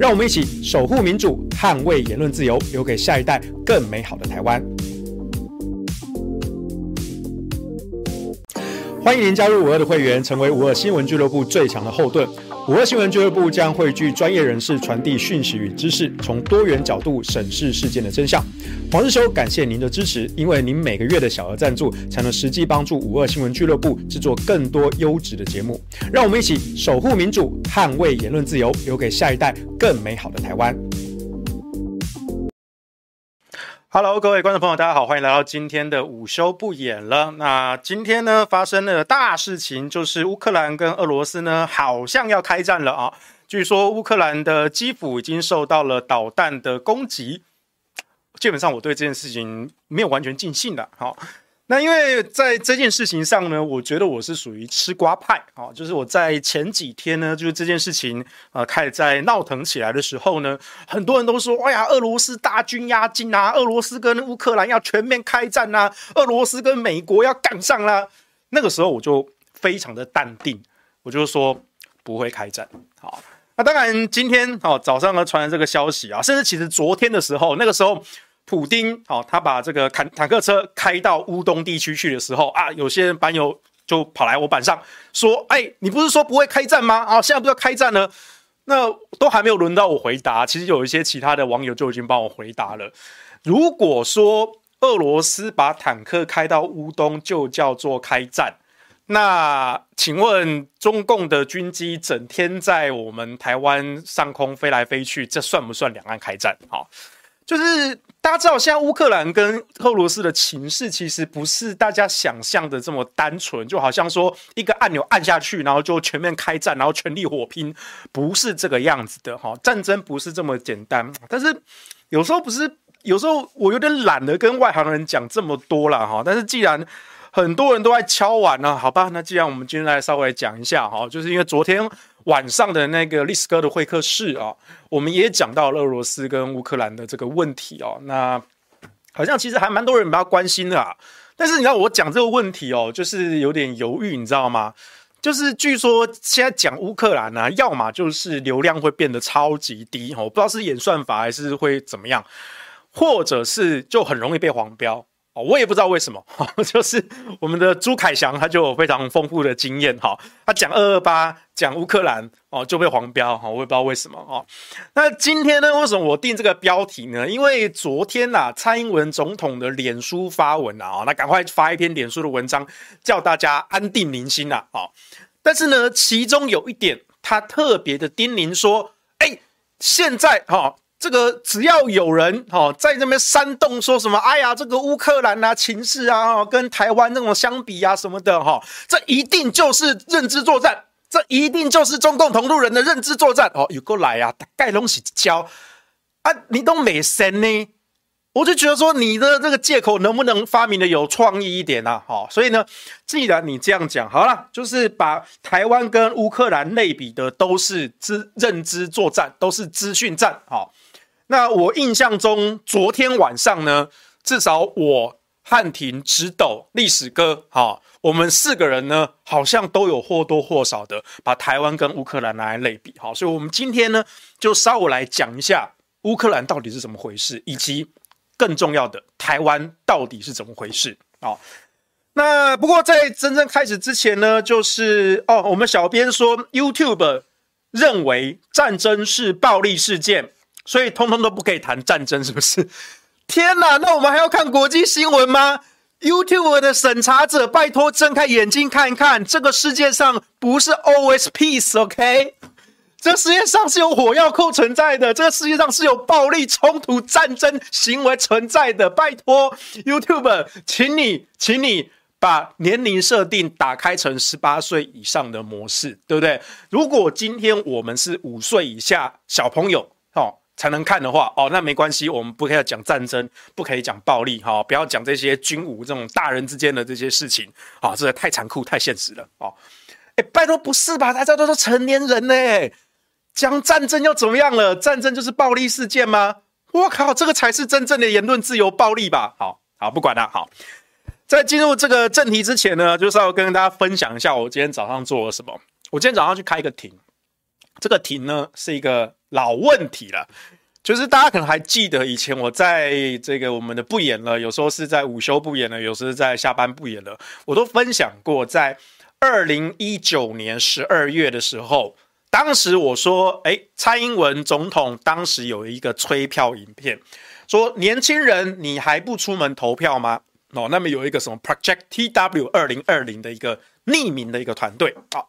让我们一起守护民主，捍卫言论自由，留给下一代更美好的台湾。欢迎您加入五二的会员，成为五二新闻俱乐部最强的后盾。五二新闻俱乐部将汇聚专业人士传递讯息与知识，从多元角度审视事件的真相。黄日修，感谢您的支持，因为您每个月的小额赞助，才能实际帮助五二新闻俱乐部制作更多优质的节目。让我们一起守护民主，捍卫言论自由，留给下一代更美好的台湾。Hello，各位观众朋友，大家好，欢迎来到今天的午休不演了。那今天呢，发生了大事情，就是乌克兰跟俄罗斯呢，好像要开战了啊。据说乌克兰的基辅已经受到了导弹的攻击。基本上，我对这件事情没有完全尽兴的。好。那因为在这件事情上呢，我觉得我是属于吃瓜派啊，就是我在前几天呢，就是这件事情啊开始在闹腾起来的时候呢，很多人都说，哎呀，俄罗斯大军压境啊，俄罗斯跟乌克兰要全面开战啊，俄罗斯跟美国要干上啦。那个时候我就非常的淡定，我就说不会开战。好，那当然今天哦早上呢传来这个消息啊，甚至其实昨天的时候，那个时候。普丁，好，他把这个坦坦克车开到乌东地区去的时候啊，有些人板友就跑来我板上说：“哎，你不是说不会开战吗？啊，现在不是要开战了？那都还没有轮到我回答。其实有一些其他的网友就已经帮我回答了。如果说俄罗斯把坦克开到乌东就叫做开战，那请问中共的军机整天在我们台湾上空飞来飞去，这算不算两岸开战？好，就是。大家知道，现在乌克兰跟俄罗斯的情势其实不是大家想象的这么单纯，就好像说一个按钮按下去，然后就全面开战，然后全力火拼，不是这个样子的哈。战争不是这么简单。但是有时候不是，有时候我有点懒得跟外行人讲这么多了哈。但是既然很多人都在敲碗呢，好吧，那既然我们今天来稍微讲一下哈，就是因为昨天。晚上的那个丽斯哥的会客室啊，我们也讲到了俄罗斯跟乌克兰的这个问题哦。那好像其实还蛮多人比较关心的啊。但是你知道我讲这个问题哦，就是有点犹豫，你知道吗？就是据说现在讲乌克兰呢，要么就是流量会变得超级低，我不知道是演算法还是会怎么样，或者是就很容易被黄标。我也不知道为什么，就是我们的朱凯翔他就有非常丰富的经验哈，他讲二二八讲乌克兰哦就被黄标哈，我也不知道为什么哦。那今天呢，为什么我定这个标题呢？因为昨天呐，蔡英文总统的脸书发文啊，那赶快发一篇脸书的文章，叫大家安定民心呐啊。但是呢，其中有一点，他特别的叮咛说，哎，现在哈。这个只要有人哈在那边煽动说什么，哎呀，这个乌克兰啊情势啊，跟台湾那种相比啊什么的哈，这一定就是认知作战，这一定就是中共同路人的认知作战哦，有过来啊，盖东西教啊，你都没神呢，我就觉得说你的这个借口能不能发明的有创意一点啊？好，所以呢，既然你这样讲，好了，就是把台湾跟乌克兰类比的都是知认知作战，都是资讯战，好。那我印象中，昨天晚上呢，至少我汉庭、直斗、历史哥，哈，我们四个人呢，好像都有或多或少的把台湾跟乌克兰拿来类比，好，所以我们今天呢，就稍微来讲一下乌克兰到底是怎么回事，以及更重要的，台湾到底是怎么回事，好，那不过在真正开始之前呢，就是哦，我们小编说 YouTube 认为战争是暴力事件。所以通通都不可以谈战争，是不是？天哪，那我们还要看国际新闻吗？YouTube 的审查者，拜托睁开眼睛看一看，这个世界上不是 always peace，OK？这世界上是有火药库存在的，这个世界上是有暴力冲突、战争行为存在的。拜托 YouTube，请你，请你把年龄设定打开成十八岁以上的模式，对不对？如果今天我们是五岁以下小朋友，才能看的话，哦，那没关系，我们不可以讲战争，不可以讲暴力，哈、不要讲这些军武这种大人之间的这些事情，啊、哦，这个太残酷、太现实了，哦，哎，拜托，不是吧？大家都是成年人呢，讲战争又怎么样了？战争就是暴力事件吗？我靠，这个才是真正的言论自由，暴力吧？好好，不管了，好，在进入这个正题之前呢，就是要跟大家分享一下我今天早上做了什么。我今天早上去开一个庭。这个庭呢是一个老问题了，就是大家可能还记得以前我在这个我们的不演了，有时候是在午休不演了，有时候是在下班不演了，我都分享过，在二零一九年十二月的时候，当时我说，哎，蔡英文总统当时有一个催票影片，说年轻人你还不出门投票吗？哦，那么有一个什么 Project TW 二零二零的一个匿名的一个团队啊。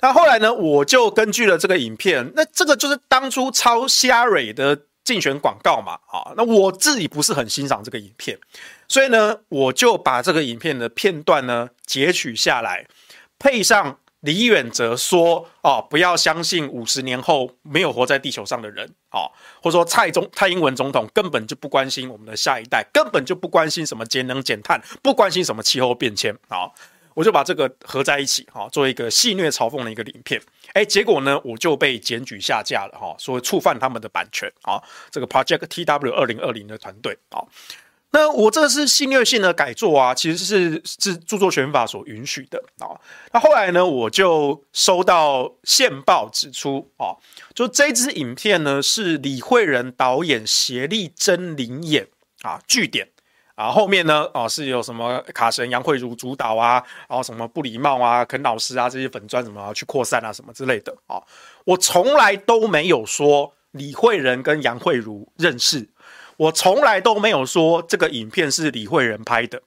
那后来呢，我就根据了这个影片，那这个就是当初抄虾蕊的竞选广告嘛，啊，那我自己不是很欣赏这个影片，所以呢，我就把这个影片的片段呢截取下来，配上李远哲说，哦，不要相信五十年后没有活在地球上的人，啊，或者说蔡总蔡英文总统根本就不关心我们的下一代，根本就不关心什么节能减碳，不关心什么气候变迁，啊。我就把这个合在一起，哈，做一个戏谑嘲讽的一个影片，哎，结果呢，我就被检举下架了，哈，说触犯他们的版权，啊，这个 Project TW 二零二零的团队，啊，那我这个是戏谑性的改作啊，其实是是著作权法所允许的，啊，那后来呢，我就收到线报指出，啊，就这支影片呢是李惠仁导演协力真灵演，啊，据点。啊，后面呢？哦，是有什么卡神杨慧如主导啊，然后什么不礼貌啊、肯老师啊这些粉砖什么去扩散啊什么之类的啊，我从来都没有说李慧仁跟杨慧如认识，我从来都没有说这个影片是李慧仁拍的，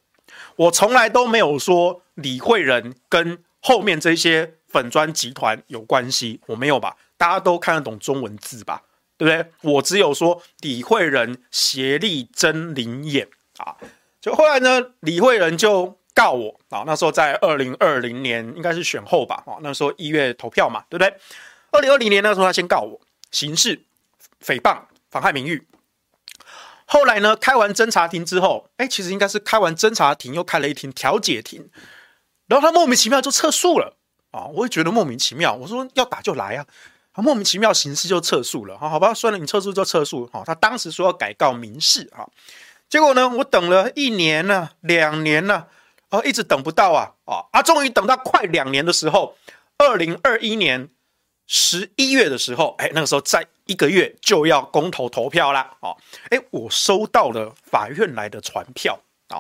我从来都没有说李慧仁跟后面这些粉砖集团有关系，我没有吧？大家都看得懂中文字吧？对不对？我只有说李慧仁协力真灵演。啊，就后来呢，李惠仁就告我啊。那时候在二零二零年，应该是选后吧。啊，那时候一月投票嘛，对不对？二零二零年那时候他先告我刑事诽谤、妨害名誉。后来呢，开完侦查庭之后，哎，其实应该是开完侦查庭又开了一庭调解庭，然后他莫名其妙就撤诉了啊。我也觉得莫名其妙，我说要打就来啊，他莫名其妙刑事就撤诉了。好，好吧，算了，你撤诉就撤诉。好，他当时说要改告民事哈。结果呢，我等了一年了、两年了、啊，一直等不到啊，啊啊！终于等到快两年的时候，二零二一年十一月的时候，哎，那个时候在一个月就要公投投票啦，哦，哎，我收到了法院来的传票啊，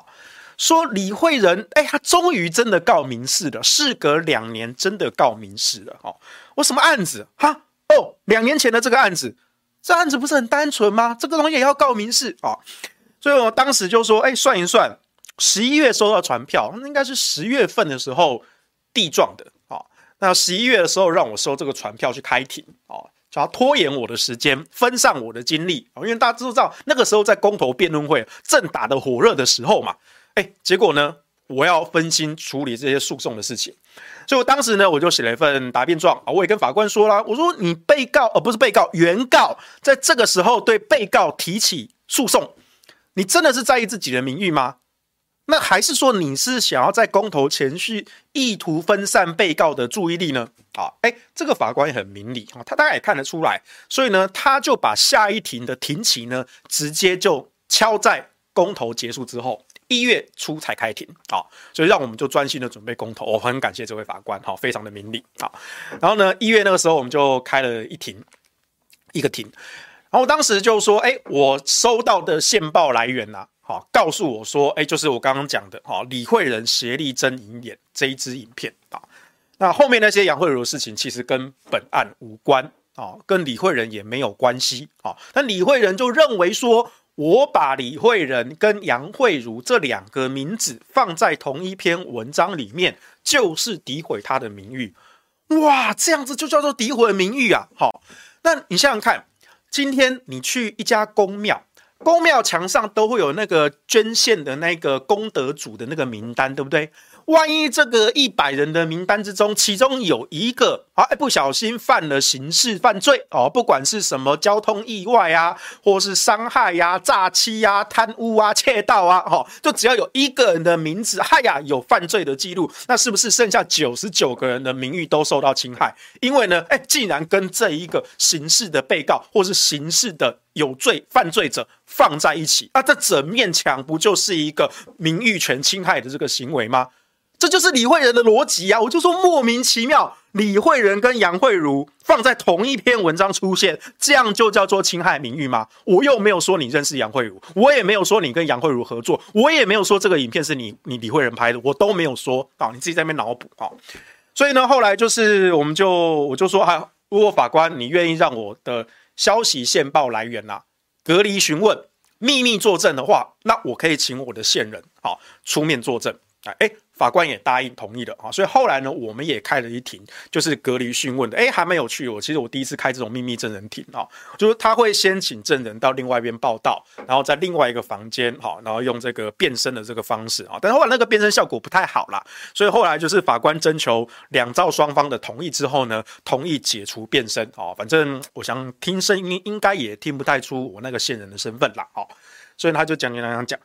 说李惠仁，哎，他终于真的告民事了，事隔两年真的告民事了，哦，我什么案子？哈，哦，两年前的这个案子，这案子不是很单纯吗？这个东西也要告民事啊？所以我当时就说：“哎，算一算，十一月收到传票，那应该是十月份的时候递状的啊。那十一月的时候让我收这个传票去开庭啊，就要拖延我的时间，分散我的精力啊。因为大家都知道，那个时候在公投辩论会正打得火热的时候嘛。哎，结果呢，我要分心处理这些诉讼的事情，所以我当时呢，我就写了一份答辩状啊。我也跟法官说了，我说你被告而不是被告，原告在这个时候对被告提起诉讼。”你真的是在意自己的名誉吗？那还是说你是想要在公投前去意图分散被告的注意力呢？啊，哎，这个法官也很明理啊，他大概也看得出来，所以呢，他就把下一庭的庭期呢，直接就敲在公投结束之后一月初才开庭啊，所以让我们就专心的准备公投。我很感谢这位法官，哈，非常的明理啊。然后呢，一月那个时候我们就开了一庭，一个庭。然后当时就说：“哎，我收到的线报来源呐，好，告诉我说，哎，就是我刚刚讲的，哈，李惠仁协力真临演这一支影片啊。那后面那些杨慧如的事情，其实跟本案无关啊，跟李慧仁也没有关系啊。那李慧仁就认为说，我把李慧仁跟杨慧如这两个名字放在同一篇文章里面，就是诋毁他的名誉。哇，这样子就叫做诋毁名誉啊！好，那你想想看。”今天你去一家公庙，公庙墙上都会有那个捐献的那个功德主的那个名单，对不对？万一这个一百人的名单之中，其中有一个啊，不小心犯了刑事犯罪哦，不管是什么交通意外啊，或是伤害呀、啊、诈欺呀、啊、贪污啊、窃盗啊，哦，就只要有一个人的名字，嗨呀，有犯罪的记录，那是不是剩下九十九个人的名誉都受到侵害？因为呢，哎，既然跟这一个刑事的被告或是刑事的有罪犯罪者放在一起，那这整面墙不就是一个名誉权侵害的这个行为吗？这就是李慧仁的逻辑啊！我就说莫名其妙，李慧仁跟杨慧如放在同一篇文章出现，这样就叫做侵害名誉吗？我又没有说你认识杨慧如，我也没有说你跟杨慧如合作，我也没有说这个影片是你你李慧仁拍的，我都没有说啊！你自己在那边脑补啊！所以呢，后来就是我们就我就说啊，如果法官你愿意让我的消息线报来源啊，隔离询问、秘密作证的话，那我可以请我的线人啊出面作证。哎，法官也答应同意了啊，所以后来呢，我们也开了一庭，就是隔离讯问的，哎，还蛮有趣。我其实我第一次开这种秘密证人庭啊，就是他会先请证人到另外一边报到，然后在另外一个房间，好，然后用这个变声的这个方式啊，但是后来那个变声效果不太好啦，所以后来就是法官征求两造双方的同意之后呢，同意解除变声啊，反正我想听声音应该也听不太出我那个线人的身份啦，哦，所以他就讲讲讲讲，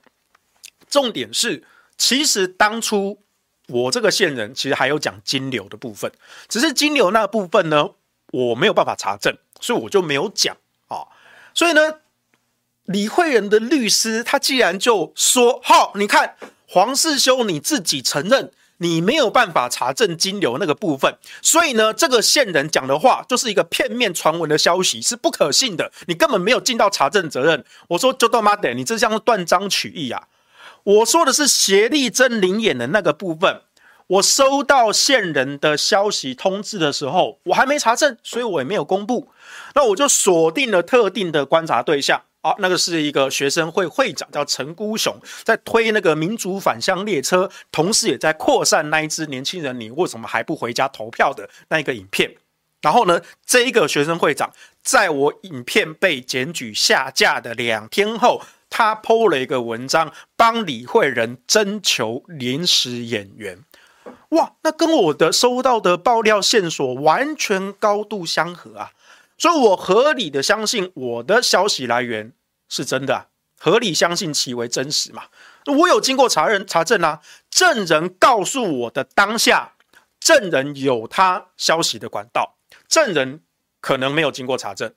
重点是。其实当初我这个线人其实还有讲金流的部分，只是金流那部分呢，我没有办法查证，所以我就没有讲啊。所以呢，李惠仁的律师他既然就说：“好，你看黄世修你自己承认你没有办法查证金流那个部分，所以呢，这个线人讲的话就是一个片面传闻的消息，是不可信的，你根本没有尽到查证责任。”我说：“就他妈的，你这像断章取义啊！”我说的是协力真临演的那个部分。我收到线人的消息通知的时候，我还没查证，所以我也没有公布。那我就锁定了特定的观察对象啊，那个是一个学生会会长，叫陈孤雄，在推那个民主返乡列车，同时也在扩散那一支年轻人，你为什么还不回家投票的那一个影片。然后呢，这一个学生会长，在我影片被检举下架的两天后。他 PO 了一个文章，帮李惠仁征求临时演员，哇，那跟我的收到的爆料线索完全高度相合啊，所以我合理的相信我的消息来源是真的，合理相信其为真实嘛。我有经过查人查证啊，证人告诉我的当下，证人有他消息的管道，证人可能没有经过查证。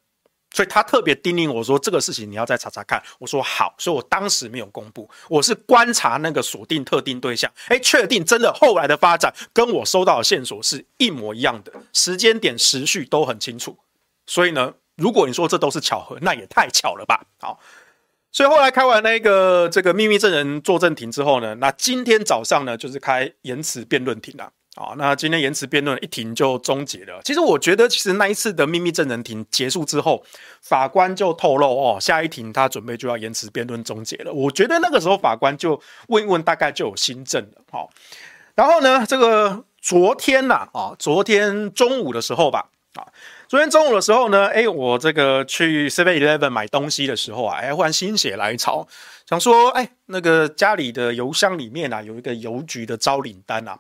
所以他特别叮咛我说：“这个事情你要再查查看。”我说：“好。”所以我当时没有公布，我是观察那个锁定特定对象，哎，确定真的后来的发展跟我收到的线索是一模一样的，时间点、时序都很清楚。所以呢，如果你说这都是巧合，那也太巧了吧？好，所以后来开完那个这个秘密证人作证庭之后呢，那今天早上呢就是开言词辩论庭了。好，那今天言词辩论一庭就终结了。其实我觉得，其实那一次的秘密证人庭结束之后，法官就透露哦，下一庭他准备就要言词辩论终结了。我觉得那个时候法官就问一问，大概就有新证了。好，然后呢，这个昨天呐，啊，昨天中午的时候吧，啊，昨天中午的时候呢，哎，我这个去 Seven Eleven 买东西的时候啊，哎，忽然心血来潮，想说，哎，那个家里的邮箱里面啊，有一个邮局的招领单啊。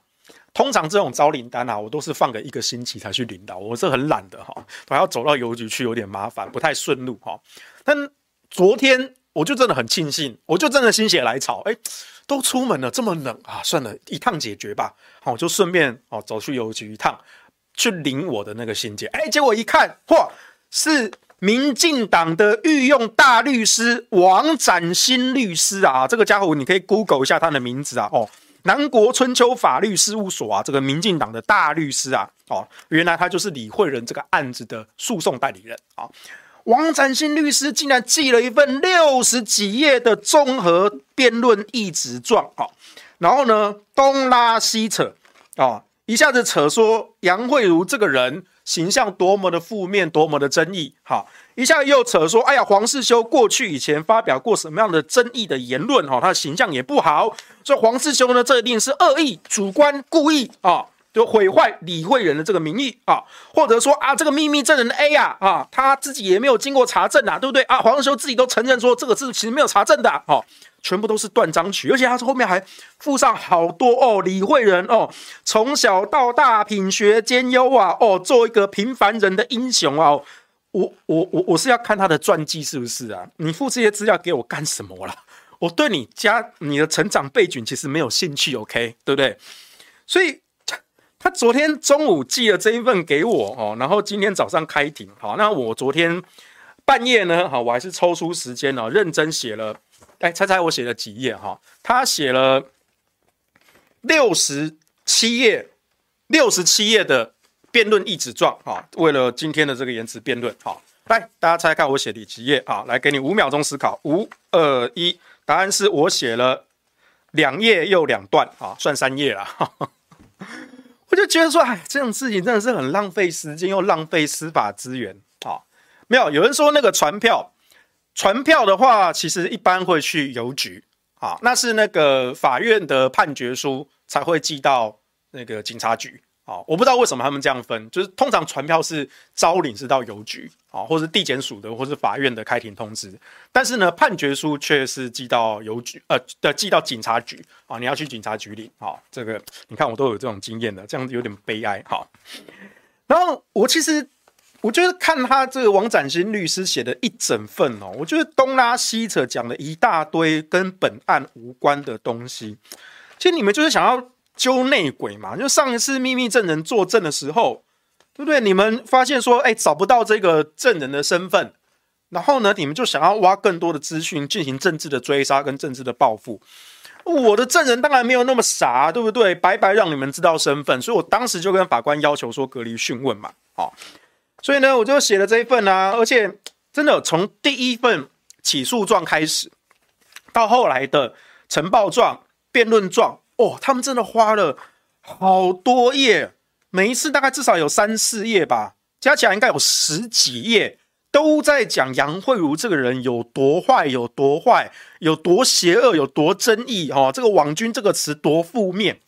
通常这种招领单啊，我都是放个一个星期才去领到，我是很懒的哈，还要走到邮局去，有点麻烦，不太顺路哈。但昨天我就真的很庆幸，我就真的心血来潮，哎，都出门了，这么冷啊，算了，一趟解决吧。好，我就顺便哦走去邮局一趟，去领我的那个信件。哎，结果一看，嚯，是民进党的御用大律师王展新律师啊，这个家伙你可以 Google 一下他的名字啊，哦。南国春秋法律事务所啊，这个民进党的大律师啊，哦，原来他就是李惠仁这个案子的诉讼代理人啊。王展新律师竟然寄了一份六十几页的综合辩论议词状啊，然后呢，东拉西扯啊，一下子扯说杨惠如这个人形象多么的负面，多么的争议，哈。一下又扯说，哎呀，黄世修过去以前发表过什么样的争议的言论，哈，他的形象也不好，所以黄世修呢，这一定是恶意、主观、故意啊，就毁坏李惠仁的这个名誉啊，或者说啊，这个秘密证人 A 呀，啊，他自己也没有经过查证啊，对不对啊？黄世修自己都承认说，这个是其实没有查证的，哦，全部都是断章取义，而且他后面还附上好多哦，李慧仁哦，从小到大品学兼优啊，哦，做一个平凡人的英雄啊。我我我我是要看他的传记是不是啊？你附这些资料给我干什么啦？我对你家你的成长背景其实没有兴趣，OK，对不对？所以他他昨天中午寄了这一份给我哦，然后今天早上开庭，好，那我昨天半夜呢，好，我还是抽出时间哦，认真写了，哎，猜猜我写了几页哈？他写了六十七页，六十七页的辩论意旨状啊，为了今天的这个言词辩论，哈，来大家猜猜看我写第几页啊？来给你五秒钟思考，五二一，答案是我写了两页又两段啊，算三页了。我就觉得说，哎，这种事情真的是很浪费时间又浪费司法资源啊！没有，有人说那个传票，传票的话，其实一般会去邮局啊，那是那个法院的判决书才会寄到那个警察局。啊，我不知道为什么他们这样分，就是通常传票是招领是到邮局啊，或是地检署的，或是法院的开庭通知，但是呢，判决书却是寄到邮局，呃，的寄到警察局啊，你要去警察局领啊，这个你看我都有这种经验的，这样子有点悲哀哈。然后我其实我就是看他这个王展新律师写的一整份哦，我觉得东拉西扯讲了一大堆跟本案无关的东西，其实你们就是想要。揪内鬼嘛，就上一次秘密证人作证的时候，对不对？你们发现说，哎，找不到这个证人的身份，然后呢，你们就想要挖更多的资讯，进行政治的追杀跟政治的报复。我的证人当然没有那么傻，对不对？白白让你们知道身份，所以我当时就跟法官要求说隔离讯问嘛，好，所以呢，我就写了这一份啊，而且真的从第一份起诉状开始，到后来的呈报状、辩论状。哦，他们真的花了好多页，每一次大概至少有三四页吧，加起来应该有十几页，都在讲杨慧如这个人有多坏，有多坏，有多邪恶，有多争议哦。这个“网军”这个词多负面。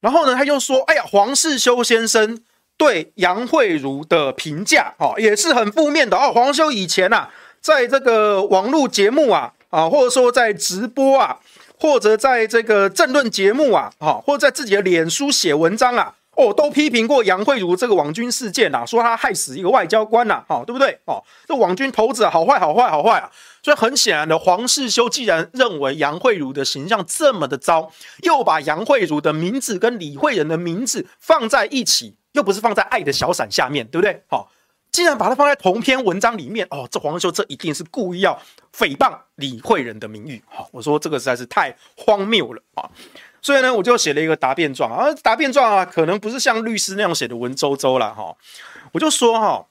然后呢，他又说：“哎呀，黄世修先生对杨慧如的评价哦，也是很负面的哦。黄修以前啊，在这个网络节目啊啊，或者说在直播啊。”或者在这个政论节目啊，哈，或者在自己的脸书写文章啊，哦，都批评过杨慧如这个网军事件啊，说他害死一个外交官呐，哈，对不对？哦，这网军头子好坏，好坏，好坏啊！所以很显然的，黄世修既然认为杨慧如的形象这么的糟，又把杨慧如的名字跟李慧仁的名字放在一起，又不是放在爱的小伞下面对不对？好。既然把它放在同篇文章里面，哦，这黄修这一定是故意要诽谤李慧仁的名誉，好，我说这个实在是太荒谬了啊！所以呢，我就写了一个答辩状啊，答辩状啊，可能不是像律师那样写的文绉绉了哈，我就说哈，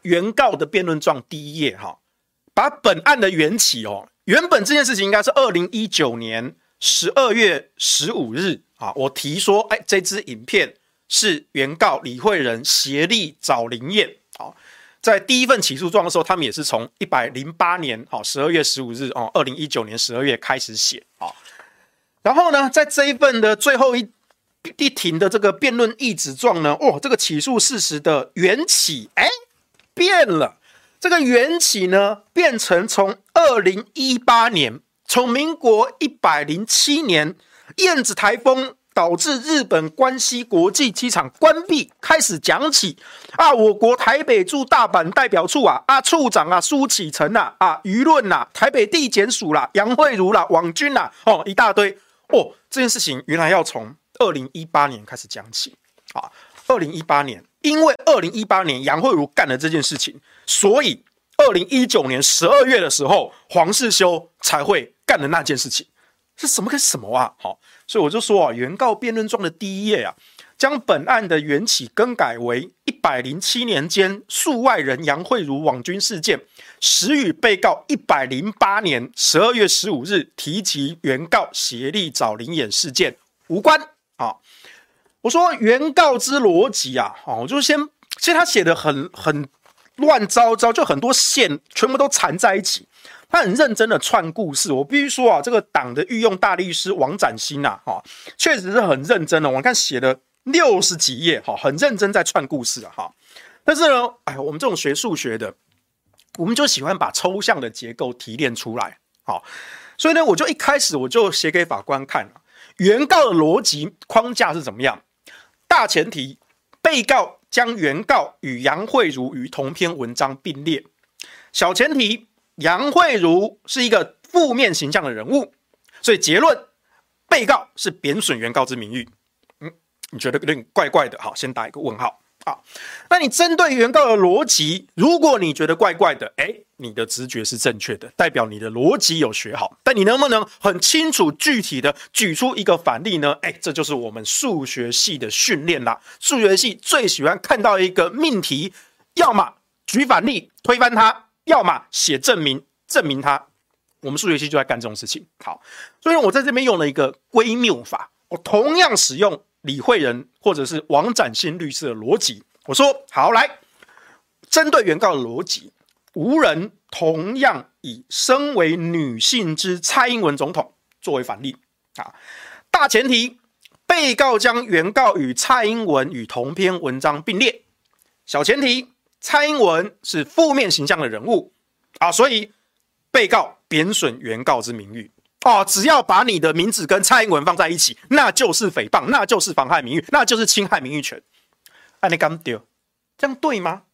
原告的辩论状第一页哈，把本案的缘起哦，原本这件事情应该是二零一九年十二月十五日啊，我提说，哎，这支影片是原告李慧仁协力找林燕。好，在第一份起诉状的时候，他们也是从一百零八年好十二月十五日哦，二零一九年十二月开始写啊。然后呢，在这一份的最后一一庭的这个辩论意旨状呢，哦，这个起诉事实的缘起哎变了，这个缘起呢变成从二零一八年，从民国一百零七年燕子台风。导致日本关西国际机场关闭，开始讲起。啊，我国台北驻大阪代表处啊，啊处长啊苏启成呐，啊舆论呐，台北地检署啦，杨慧如啦，网军呐，哦一大堆。哦，这件事情原来要从二零一八年开始讲起。啊，二零一八年，因为二零一八年杨慧如干了这件事情，所以二零一九年十二月的时候，黄世修才会干的那件事情。是什么跟什么啊？好，所以我就说啊，原告辩论状的第一页啊，将本案的缘起更改为一百零七年间数外人杨慧如网军事件，实与被告一百零八年十二月十五日提及原告协力找灵眼事件无关啊。我说原告之逻辑啊，我就先，其实他写的很很乱糟糟，就很多线全部都缠在一起。他很认真的串故事，我必须说啊，这个党的御用大律师王展新呐，哈，确实是很认真的。我看写了六十几页，哈，很认真在串故事啊，哈。但是呢，哎，我们这种学数学的，我们就喜欢把抽象的结构提炼出来，好，所以呢，我就一开始我就写给法官看，原告的逻辑框架是怎么样？大前提，被告将原告与杨慧如于同篇文章并列，小前提。杨慧如是一个负面形象的人物，所以结论，被告是贬损原告之名誉。嗯，你觉得有点怪怪的？好，先打一个问号。啊。那你针对原告的逻辑，如果你觉得怪怪的，哎，你的直觉是正确的，代表你的逻辑有学好。但你能不能很清楚具体的举出一个反例呢？哎，这就是我们数学系的训练啦。数学系最喜欢看到一个命题，要么举反例推翻它，要么写证明证明他。我们数学系就在干这种事情。好，所以我在这边用了一个归谬法，我同样使用李惠仁或者是王展新律师的逻辑。我说好，来针对原告的逻辑，无人同样以身为女性之蔡英文总统作为反例啊。大前提，被告将原告与蔡英文与同篇文章并列。小前提，蔡英文是负面形象的人物啊，所以被告。贬损原告之名誉哦，只要把你的名字跟蔡英文放在一起，那就是诽谤，那就是妨害名誉，那就是侵害名誉权。啊，你敢丢？这样对吗？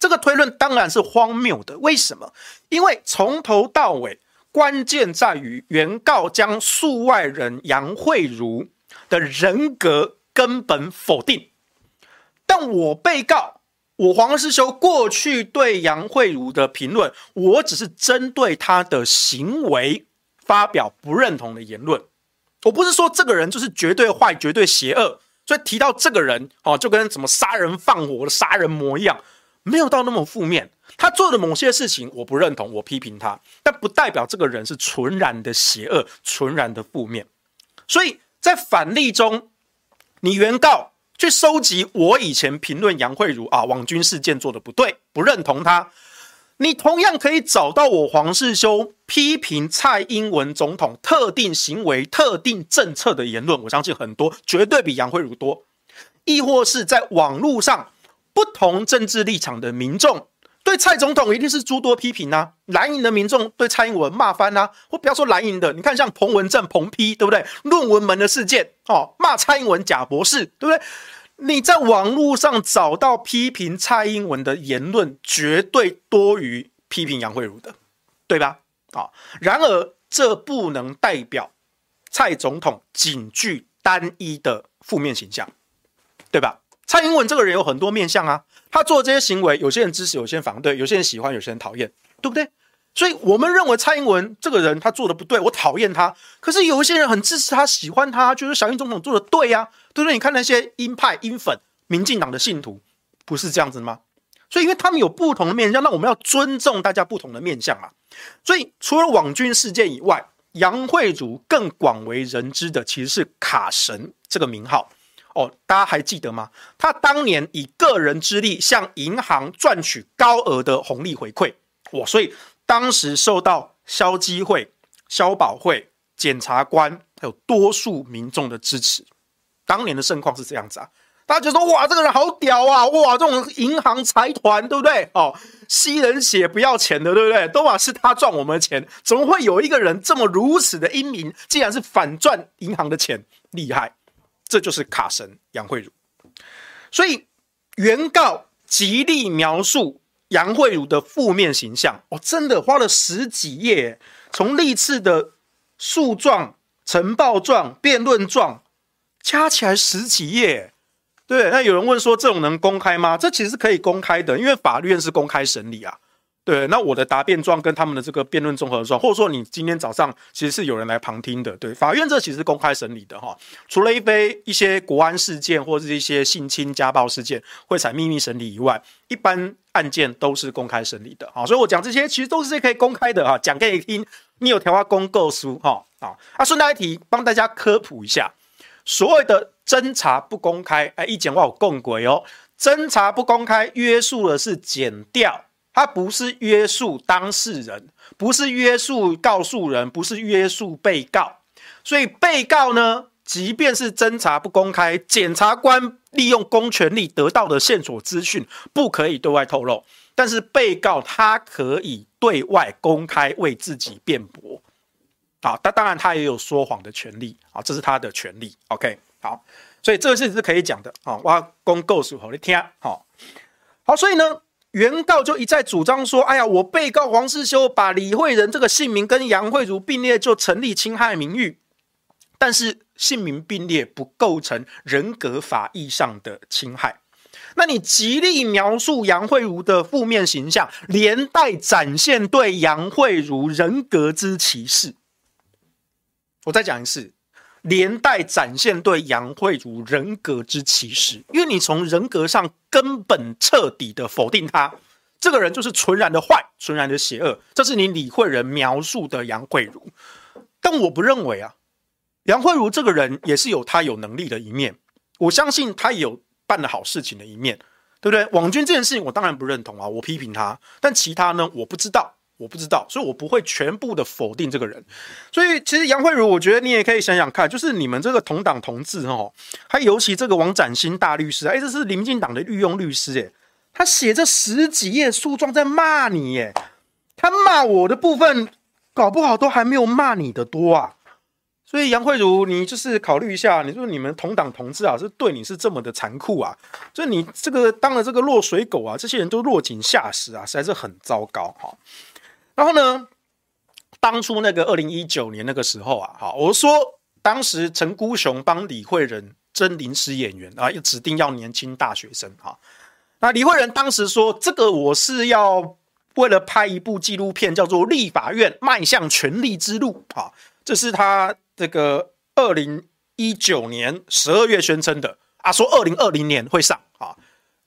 这个推论当然是荒谬的。为什么？因为从头到尾，关键在于原告将诉外人杨惠如的人格根本否定，但我被告。我黄世修过去对杨惠如的评论，我只是针对他的行为发表不认同的言论。我不是说这个人就是绝对坏、绝对邪恶，所以提到这个人哦，就跟什么杀人放火的杀人魔一样，没有到那么负面。他做的某些事情我不认同，我批评他，但不代表这个人是纯然的邪恶、纯然的负面。所以在反例中，你原告。去收集我以前评论杨慧如啊网军事件做的不对，不认同他。你同样可以找到我黄世修批评蔡英文总统特定行为、特定政策的言论，我相信很多，绝对比杨慧如多。亦或是在网络上不同政治立场的民众对蔡总统一定是诸多批评啊。蓝营的民众对蔡英文骂翻啊，或不要说蓝营的，你看像彭文正、彭批，对不对？论文门的事件哦，骂蔡英文假博士，对不对？你在网络上找到批评蔡英文的言论，绝对多于批评杨惠如的，对吧？啊，然而这不能代表蔡总统仅具单一的负面形象，对吧？蔡英文这个人有很多面相啊，他做这些行为，有些人支持，有些人反对，有些人喜欢，有些人讨厌，对不对？所以我们认为蔡英文这个人他做的不对，我讨厌他。可是有一些人很支持他，喜欢他，觉得小英总统做的对呀，对不对？你看那些鹰派、鹰粉、民进党的信徒，不是这样子吗？所以因为他们有不同的面相，那我们要尊重大家不同的面相啊。所以除了网军事件以外，杨惠如更广为人知的其实是卡神这个名号哦，大家还记得吗？他当年以个人之力向银行赚取高额的红利回馈，哇，所以。当时受到消基会、消保会、检察官还有多数民众的支持，当年的盛况是这样子啊，大家就说哇，这个人好屌啊，哇，这种银行财团对不对？哦，吸人血不要钱的，对不对？都嘛是他赚我们的钱，怎么会有一个人这么如此的英明，竟然是反赚银行的钱，厉害！这就是卡神杨惠如，所以原告极力描述。杨惠如的负面形象，我、哦、真的花了十几页，从历次的诉状、呈报状、辩论状，加起来十几页。对，那有人问说，这种能公开吗？这其实是可以公开的，因为法院是公开审理啊。对，那我的答辩状跟他们的这个辩论综合状，或者说你今天早上其实是有人来旁听的，对，法院这其实是公开审理的哈。除了一非一些国安事件或者是一些性侵家暴事件会采秘密审理以外，一般案件都是公开审理的啊。所以我讲这些其实都是可以公开的哈，讲给你听。你有条法公告书哈啊啊，顺带一提，帮大家科普一下，所谓的侦查不公开，哎，一讲话有共轨哦，侦查不公开约束的是减掉。他不是约束当事人，不是约束告诉人，不是约束被告，所以被告呢，即便是侦查不公开，检察官利用公权力得到的线索资讯不可以对外透露，但是被告他可以对外公开为自己辩驳，好，他当然他也有说谎的权利，啊，这是他的权利，OK，好，所以这个事情是可以讲的，啊，我要公告诉你听，好，好，所以呢。原告就一再主张说：“哎呀，我被告黄世修把李惠仁这个姓名跟杨惠如并列，就成立侵害名誉。但是姓名并列不构成人格法益上的侵害。那你极力描述杨慧如的负面形象，连带展现对杨慧如人格之歧视。我再讲一次，连带展现对杨慧如人格之歧视，因为你从人格上根本彻底的否定他，这个人就是纯然的坏，纯然的邪恶。这是你李慧仁描述的杨慧如，但我不认为啊，杨慧如这个人也是有他有能力的一面，我相信他也有办了好事情的一面，对不对？网军这件事情我当然不认同啊，我批评他，但其他呢，我不知道。我不知道，所以我不会全部的否定这个人。所以其实杨慧如，我觉得你也可以想想看，就是你们这个同党同志哦，还尤其这个王展新大律师，哎，这是民进党的御用律师，哎，他写这十几页诉状在骂你，哎，他骂我的部分，搞不好都还没有骂你的多啊。所以杨慧如，你就是考虑一下，你说你们同党同志啊，是对你是这么的残酷啊？所以你这个当了这个落水狗啊，这些人都落井下石啊，实在是很糟糕哈。然后呢，当初那个二零一九年那个时候啊，好，我说当时陈孤雄帮李慧仁争临时演员啊，又指定要年轻大学生哈。那李慧仁当时说，这个我是要为了拍一部纪录片，叫做《立法院迈向权力之路》啊，这是他这个二零一九年十二月宣称的啊，说二零二零年会上啊，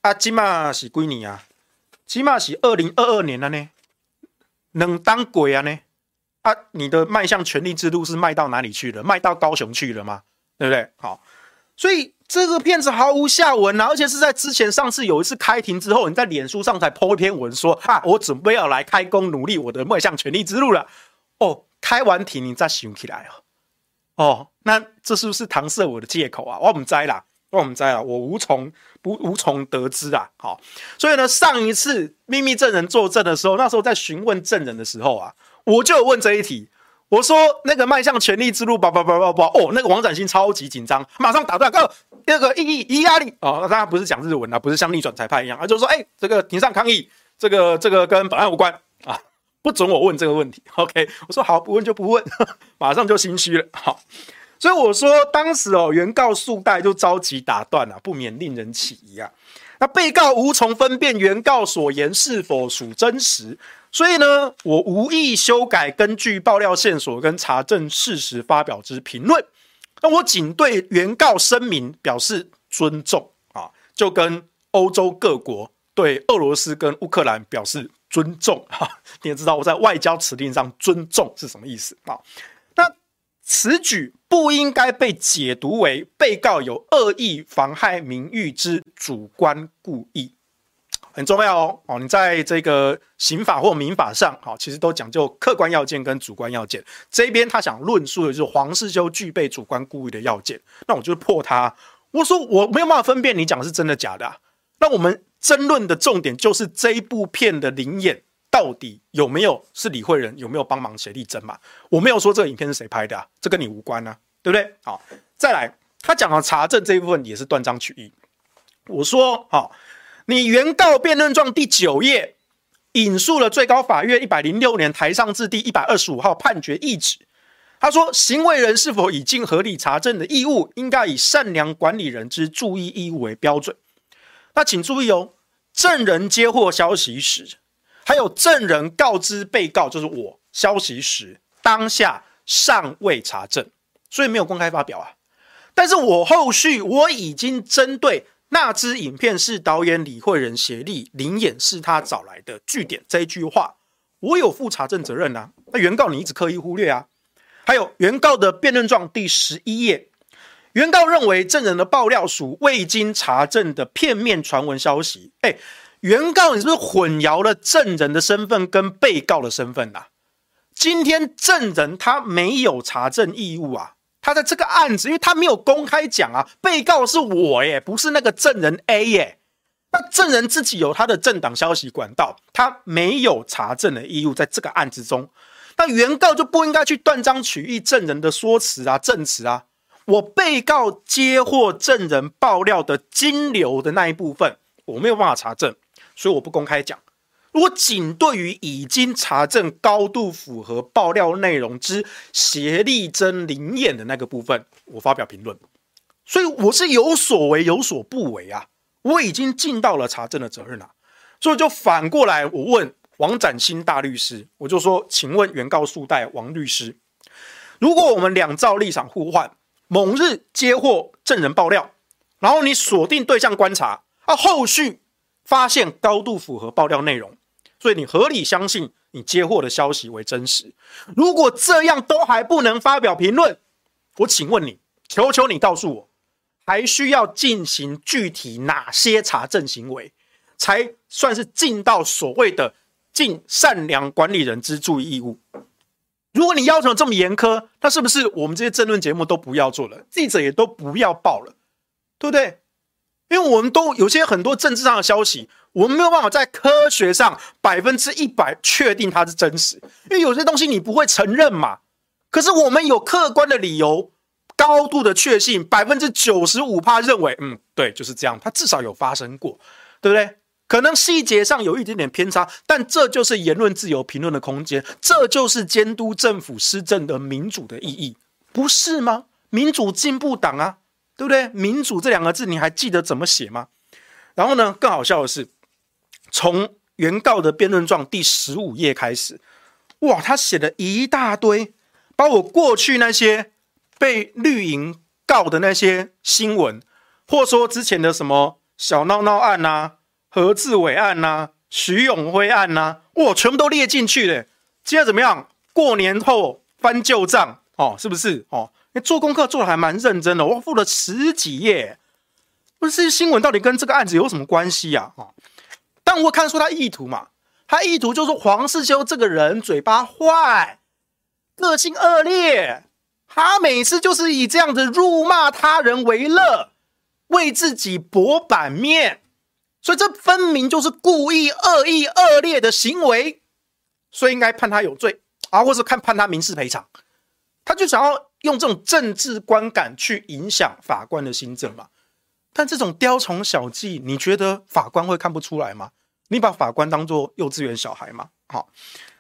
啊，今嘛是几年啊？今嘛是二零二二年了呢？能当鬼啊呢？啊，你的迈向权力之路是迈到哪里去了？迈到高雄去了吗？对不对？好，所以这个片子毫无下文啊，而且是在之前上次有一次开庭之后，你在脸书上才 po 一篇文说啊，我准备要来开工努力我的迈向权力之路了。哦，开完庭你再想起来哦。哦，那这是不是搪塞我的借口啊？我不知啦。我们在啊，我无从不无从得知啊。好，所以呢，上一次秘密证人作证的时候，那时候在询问证人的时候啊，我就有问这一题，我说那个迈向权力之路，叭叭叭叭叭，哦，那个王展新超级紧张，马上打断，告那个异议异压力哦，大家不是讲日文啊，不是像逆转裁判一样，而就是说，哎，这个庭上抗议，这个这个跟本案无关啊，不准我问这个问题。OK，我说好，不问就不问，马上就心虚了。好。所以我说，当时哦，原告诉代就着急打断了，不免令人起疑啊。那被告无从分辨原告所言是否属真实，所以呢，我无意修改根据爆料线索跟查证事实发表之评论。那我仅对原告声明表示尊重啊，就跟欧洲各国对俄罗斯跟乌克兰表示尊重哈。你也知道我在外交辞令上尊重是什么意思啊？此举不应该被解读为被告有恶意妨害名誉之主观故意，很重要哦。哦，你在这个刑法或民法上，好，其实都讲究客观要件跟主观要件。这边他想论述的就是黄世修具备主观故意的要件，那我就破他。我说我没有办法分辨你讲的是真的假的。那我们争论的重点就是这一部片的临演。到底有没有是李慧仁有没有帮忙协力侦嘛？我没有说这个影片是谁拍的，这跟你无关啊，对不对？好，再来，他讲的查证这一部分也是断章取义。我说，好，你原告辩论状第九页引述了最高法院一百零六年台上字第一百二十五号判决意旨，他说，行为人是否已尽合理查证的义务，应该以善良管理人之注意义务为标准。那请注意哦，证人接获消息时。还有证人告知被告，就是我消息时当下尚未查证，所以没有公开发表啊。但是我后续我已经针对那支影片是导演李慧仁协力临演是他找来的据点这一句话，我有负查证责任啊。那原告你一直刻意忽略啊。还有原告的辩论状第十一页，原告认为证人的爆料属未经查证的片面传闻消息，哎。原告，你是不是混淆了证人的身份跟被告的身份啊？今天证人他没有查证义务啊，他在这个案子，因为他没有公开讲啊，被告是我耶，不是那个证人 A 耶。那证人自己有他的政党消息管道，他没有查证的义务，在这个案子中，那原告就不应该去断章取义证人的说辞啊、证词啊。我被告接获证人爆料的金流的那一部分，我没有办法查证。所以我不公开讲。如果仅对于已经查证高度符合爆料内容之协力侦临演的那个部分，我发表评论。所以我是有所为有所不为啊。我已经尽到了查证的责任了。所以就反过来，我问王展新大律师，我就说，请问原告诉代王律师，如果我们两造立场互换，某日接获证人爆料，然后你锁定对象观察，啊，后续发现高度符合爆料内容，所以你合理相信你接获的消息为真实。如果这样都还不能发表评论，我请问你，求求你告诉我，还需要进行具体哪些查证行为，才算是尽到所谓的尽善良管理人之注意义务？如果你要求这么严苛，那是不是我们这些争论节目都不要做了，记者也都不要报了，对不对？因为我们都有些很多政治上的消息，我们没有办法在科学上百分之一百确定它是真实，因为有些东西你不会承认嘛。可是我们有客观的理由，高度的确信，百分之九十五怕认为，嗯，对，就是这样，它至少有发生过，对不对？可能细节上有一点点偏差，但这就是言论自由、评论的空间，这就是监督政府施政的民主的意义，不是吗？民主进步党啊，对不对？民主这两个字你还记得怎么写吗？然后呢，更好笑的是，从原告的辩论状第十五页开始，哇，他写了一大堆，把我过去那些被绿营告的那些新闻，或说之前的什么小闹闹案啊。何志伟案呐、徐永辉案呐、哇，全部都列进去了。现在怎么样？过年后翻旧账哦，是不是？哦，你做功课做的还蛮认真的，我付了十几页。不是新闻到底跟这个案子有什么关系呀？啊，但我看出他意图嘛，他意图就是黄世修这个人嘴巴坏，个性恶劣，他每次就是以这样子辱骂他人为乐，为自己博版面。所以这分明就是故意、恶意、恶劣的行为，所以应该判他有罪啊，或是看判他民事赔偿。他就想要用这种政治观感去影响法官的心政嘛。但这种雕虫小技，你觉得法官会看不出来吗？你把法官当作幼稚园小孩吗？好，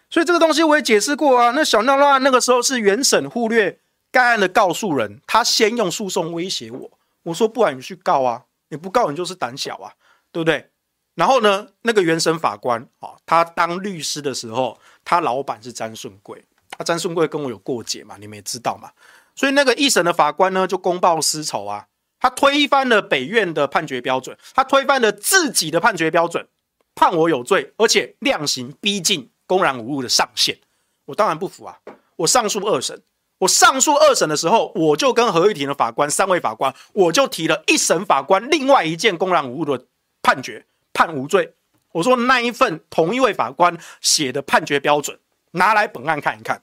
所以这个东西我也解释过啊。那小闹闹案那个时候是原审忽略该案的告诉人，他先用诉讼威胁我，我说不然你去告啊，你不告你就是胆小啊。对不对？然后呢，那个原审法官啊，他当律师的时候，他老板是詹顺贵，啊，詹顺贵跟我有过节嘛，你们也知道嘛。所以那个一审的法官呢，就公报私仇啊，他推翻了北院的判决标准，他推翻了自己的判决标准，判我有罪，而且量刑逼近公然侮辱的上限。我当然不服啊，我上诉二审，我上诉二审的时候，我就跟合议庭的法官三位法官，我就提了一审法官另外一件公然侮辱的。判决判无罪，我说那一份同一位法官写的判决标准拿来本案看一看，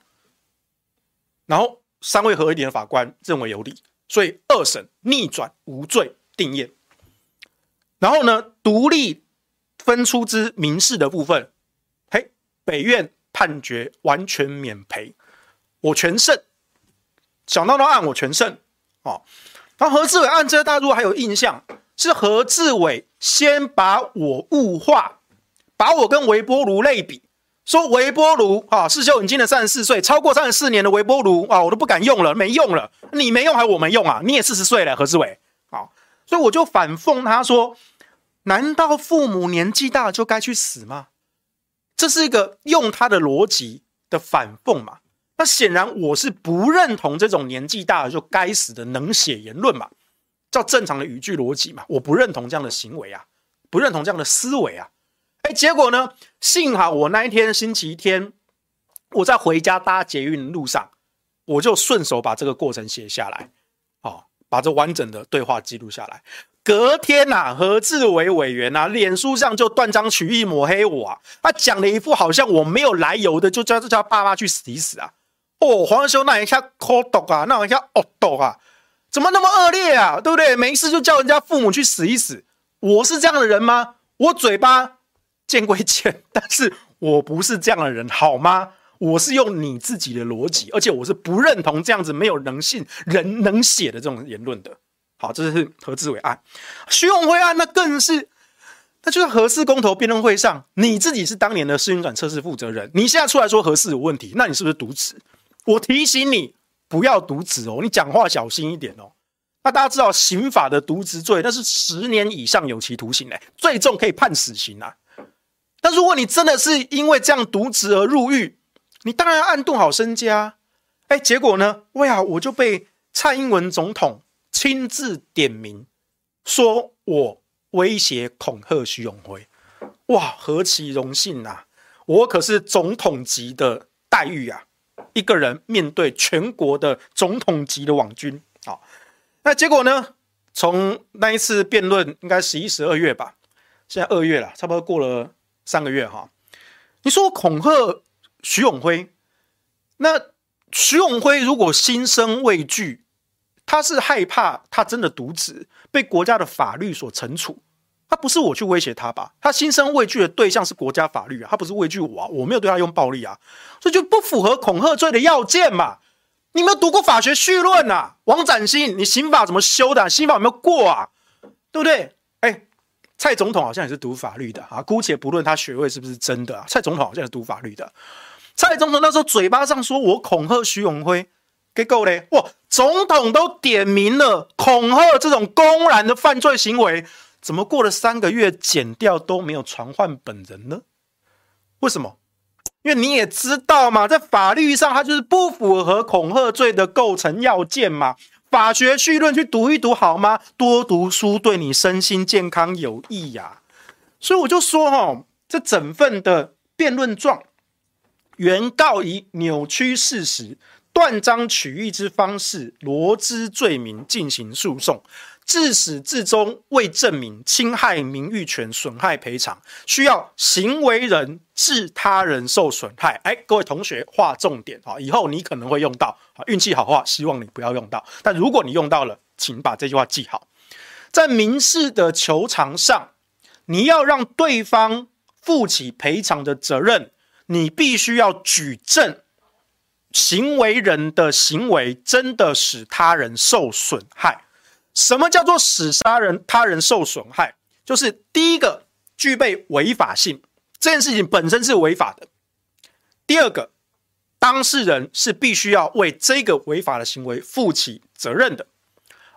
然后三位合议庭的法官认为有理，所以二审逆转无罪定谳。然后呢，独立分出之民事的部分，嘿，北院判决完全免赔，我全胜。小闹闹案我全胜哦。然后何志伟案，这大家如果还有印象。是何志伟先把我物化，把我跟微波炉类比，说微波炉啊，世修已经了三十四岁，超过三十四年的微波炉啊，我都不敢用了，没用了。你没用还我没用啊？你也四十岁了，何志伟啊，所以我就反讽他说：难道父母年纪大就该去死吗？这是一个用他的逻辑的反讽嘛？那显然我是不认同这种年纪大了就该死的冷血言论嘛。照正常的语句逻辑嘛，我不认同这样的行为啊，不认同这样的思维啊，哎，结果呢？幸好我那一天星期天，我在回家搭捷运路上，我就顺手把这个过程写下来，哦，把这完整的对话记录下来。隔天呐、啊，何志伟委员啊，脸书上就断章取义抹黑我啊，他讲了一副好像我没有来由的就叫叫他爸妈去死一死啊，哦，黄修那一下抠毒啊，那一下恶毒啊。怎么那么恶劣啊？对不对？没事就叫人家父母去死一死。我是这样的人吗？我嘴巴见归见，但是我不是这样的人，好吗？我是用你自己的逻辑，而且我是不认同这样子没有人性、人能写的这种言论的。好，这是何志伟案，徐永辉案，那更是，那就是何氏公投辩论会上，你自己是当年的试运转测试负责人，你现在出来说何氏有问题，那你是不是渎职？我提醒你。不要渎职哦，你讲话小心一点哦。那大家知道刑法的渎职罪，那是十年以上有期徒刑嘞，最重可以判死刑啊。那如果你真的是因为这样渎职而入狱，你当然要暗度好身家。哎，结果呢？哇呀，我就被蔡英文总统亲自点名，说我威胁恐吓徐永辉。哇，何其荣幸啊！我可是总统级的待遇啊！一个人面对全国的总统级的网军，啊，那结果呢？从那一次辩论，应该十一、十二月吧，现在二月了，差不多过了三个月哈。你说恐吓徐永辉，那徐永辉如果心生畏惧，他是害怕他真的渎职被国家的法律所惩处。他不是我去威胁他吧？他心生畏惧的对象是国家法律啊，他不是畏惧我啊，我没有对他用暴力啊，这就不符合恐吓罪的要件嘛。你没有读过法学绪论啊？王展新，你刑法怎么修的？刑法有没有过啊？对不对？哎，蔡总统好像也是读法律的啊，姑且不论他学位是不是真的啊，蔡总统好像是读法律的。蔡总统那时候嘴巴上说我恐吓徐永辉，结果嘞，哇，总统都点名了恐吓这种公然的犯罪行为。怎么过了三个月，检调都没有传唤本人呢？为什么？因为你也知道嘛，在法律上，它就是不符合恐吓罪的构成要件嘛。法学绪论去读一读好吗？多读书对你身心健康有益呀。所以我就说哈，这整份的辩论状，原告以扭曲事实、断章取义之方式罗织罪名进行诉讼。自始至终未证明侵害名誉权、损害赔偿，需要行为人致他人受损害。哎，各位同学，划重点啊！以后你可能会用到啊，运气好的话，希望你不要用到。但如果你用到了，请把这句话记好。在民事的求偿上，你要让对方负起赔偿的责任，你必须要举证行为人的行为真的使他人受损害。什么叫做使杀人他人受损害？就是第一个具备违法性，这件事情本身是违法的。第二个，当事人是必须要为这个违法的行为负起责任的，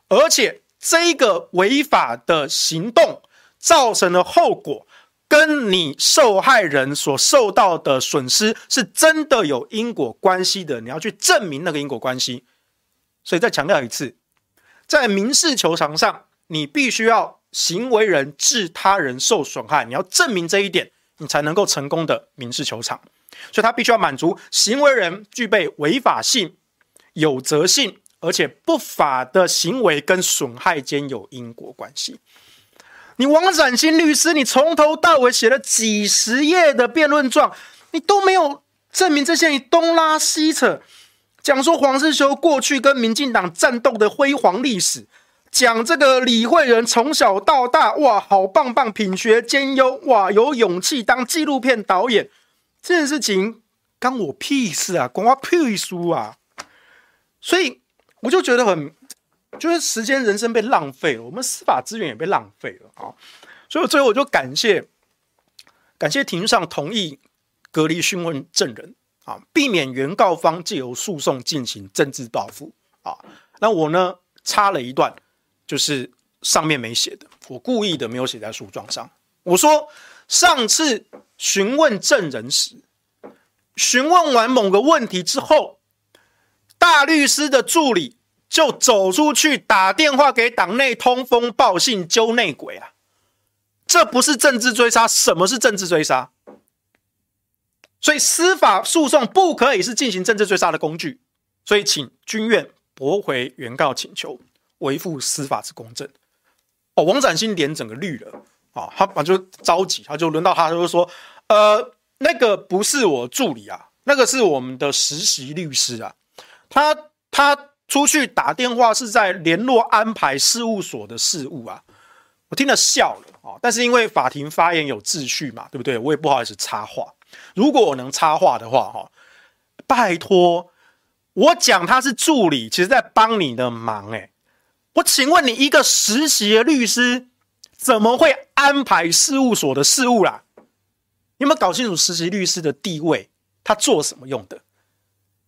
而且这个违法的行动造成的后果，跟你受害人所受到的损失是真的有因果关系的，你要去证明那个因果关系。所以再强调一次。在民事求偿上，你必须要行为人致他人受损害，你要证明这一点，你才能够成功的民事求偿。所以，他必须要满足行为人具备违法性、有责性，而且不法的行为跟损害间有因果关系。你王展新律师，你从头到尾写了几十页的辩论状，你都没有证明这些，你东拉西扯。讲说黄世修过去跟民进党战斗的辉煌历史，讲这个李惠仁从小到大哇好棒棒，品学兼优哇有勇气当纪录片导演，这件事情关我屁事啊，关我屁事啊！所以我就觉得很，就是时间人生被浪费了，我们司法资源也被浪费了啊！所以最后我就感谢感谢庭上同意隔离讯问证人。啊，避免原告方借由诉讼进行政治报复啊。那我呢插了一段，就是上面没写的，我故意的没有写在诉状上。我说上次询问证人时，询问完某个问题之后，大律师的助理就走出去打电话给党内通风报信揪内鬼啊，这不是政治追杀，什么是政治追杀？所以司法诉讼不可以是进行政治追杀的工具，所以请军院驳回原告请求，维护司法之公正。哦，王展新脸整个绿了啊，他反正就着急，他就轮到他，他就说：“呃，那个不是我助理啊，那个是我们的实习律师啊，他他出去打电话是在联络安排事务所的事务啊。”我听了笑了啊，但是因为法庭发言有秩序嘛，对不对？我也不好意思插话。如果我能插话的话，哈，拜托，我讲他是助理，其实在帮你的忙，哎，我请问你，一个实习的律师怎么会安排事务所的事务啦？你有没有搞清楚实习律师的地位？他做什么用的？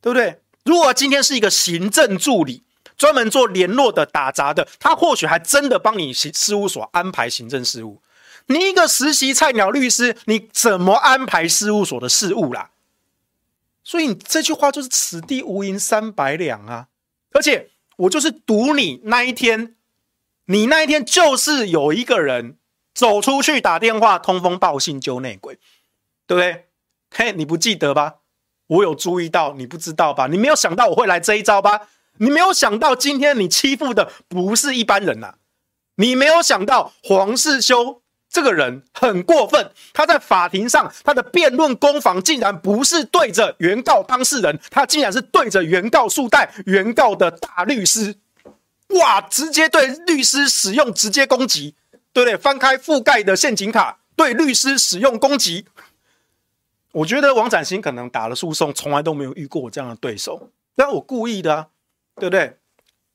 对不对？如果今天是一个行政助理，专门做联络的、打杂的，他或许还真的帮你行事务所安排行政事务。你一个实习菜鸟律师，你怎么安排事务所的事务啦？所以你这句话就是“此地无银三百两”啊！而且我就是赌你那一天，你那一天就是有一个人走出去打电话通风报信揪内鬼，对不对？嘿，你不记得吧？我有注意到，你不知道吧？你没有想到我会来这一招吧？你没有想到今天你欺负的不是一般人呐、啊！你没有想到黄世修。这个人很过分，他在法庭上他的辩论攻防竟然不是对着原告当事人，他竟然是对着原告诉代原告的大律师，哇！直接对律师使用直接攻击，对不对？翻开覆盖的陷阱卡，对律师使用攻击。我觉得王展新可能打了诉讼，从来都没有遇过我这样的对手，但我故意的啊，对不对？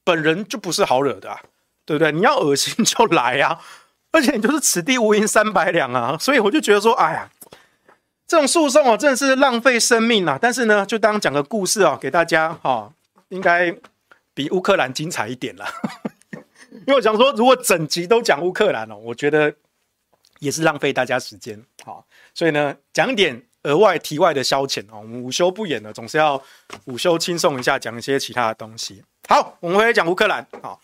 本人就不是好惹的啊，对不对？你要恶心就来啊！而且你就是此地无银三百两啊，所以我就觉得说，哎呀，这种诉讼哦，真的是浪费生命啊！但是呢，就当讲个故事哦，给大家哈、应该比乌克兰精彩一点啦。因为我想说，如果整集都讲乌克兰哦，我觉得也是浪费大家时间。好，所以呢，讲点额外题外的消遣哦。我们午休不演了，总是要午休轻松一下，讲一些其他的东西。好，我们回来讲乌克兰。好。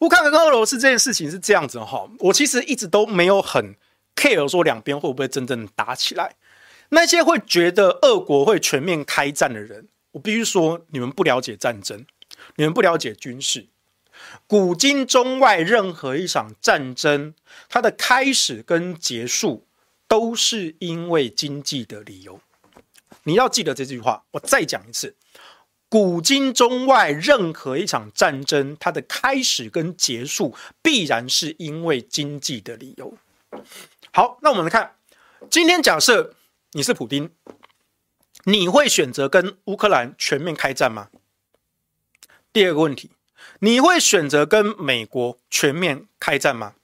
乌克兰跟俄罗斯这件事情是这样子哈，我其实一直都没有很 care 说两边会不会真正打起来。那些会觉得俄国会全面开战的人，我必须说，你们不了解战争，你们不了解军事。古今中外任何一场战争，它的开始跟结束都是因为经济的理由。你要记得这句话，我再讲一次。古今中外任何一场战争，它的开始跟结束必然是因为经济的理由。好，那我们来看，今天假设你是普丁，你会选择跟乌克兰全面开战吗？第二个问题，你会选择跟美国全面开战吗？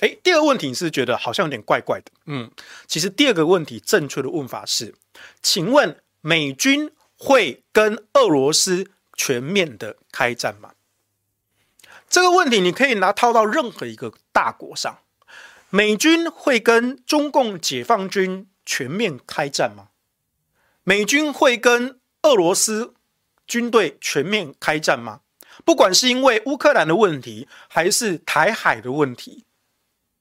诶，第二个问题你是觉得好像有点怪怪的。嗯，其实第二个问题正确的问法是，请问美军？会跟俄罗斯全面的开战吗？这个问题你可以拿套到任何一个大国上。美军会跟中共解放军全面开战吗？美军会跟俄罗斯军队全面开战吗？不管是因为乌克兰的问题，还是台海的问题，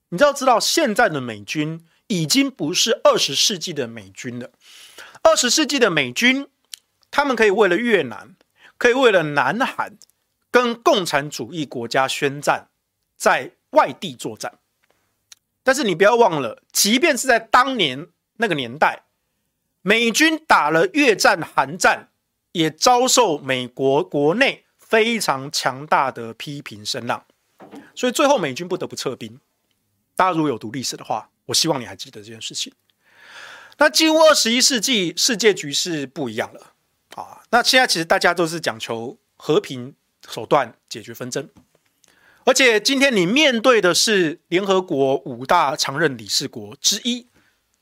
你知道知道现在的美军已经不是二十世纪的美军了。二十世纪的美军。他们可以为了越南，可以为了南韩，跟共产主义国家宣战，在外地作战。但是你不要忘了，即便是在当年那个年代，美军打了越战、韩战，也遭受美国国内非常强大的批评声浪。所以最后美军不得不撤兵。大家如果有读历史的话，我希望你还记得这件事情。那进入二十一世纪，世界局势不一样了。那现在其实大家都是讲求和平手段解决纷争，而且今天你面对的是联合国五大常任理事国之一，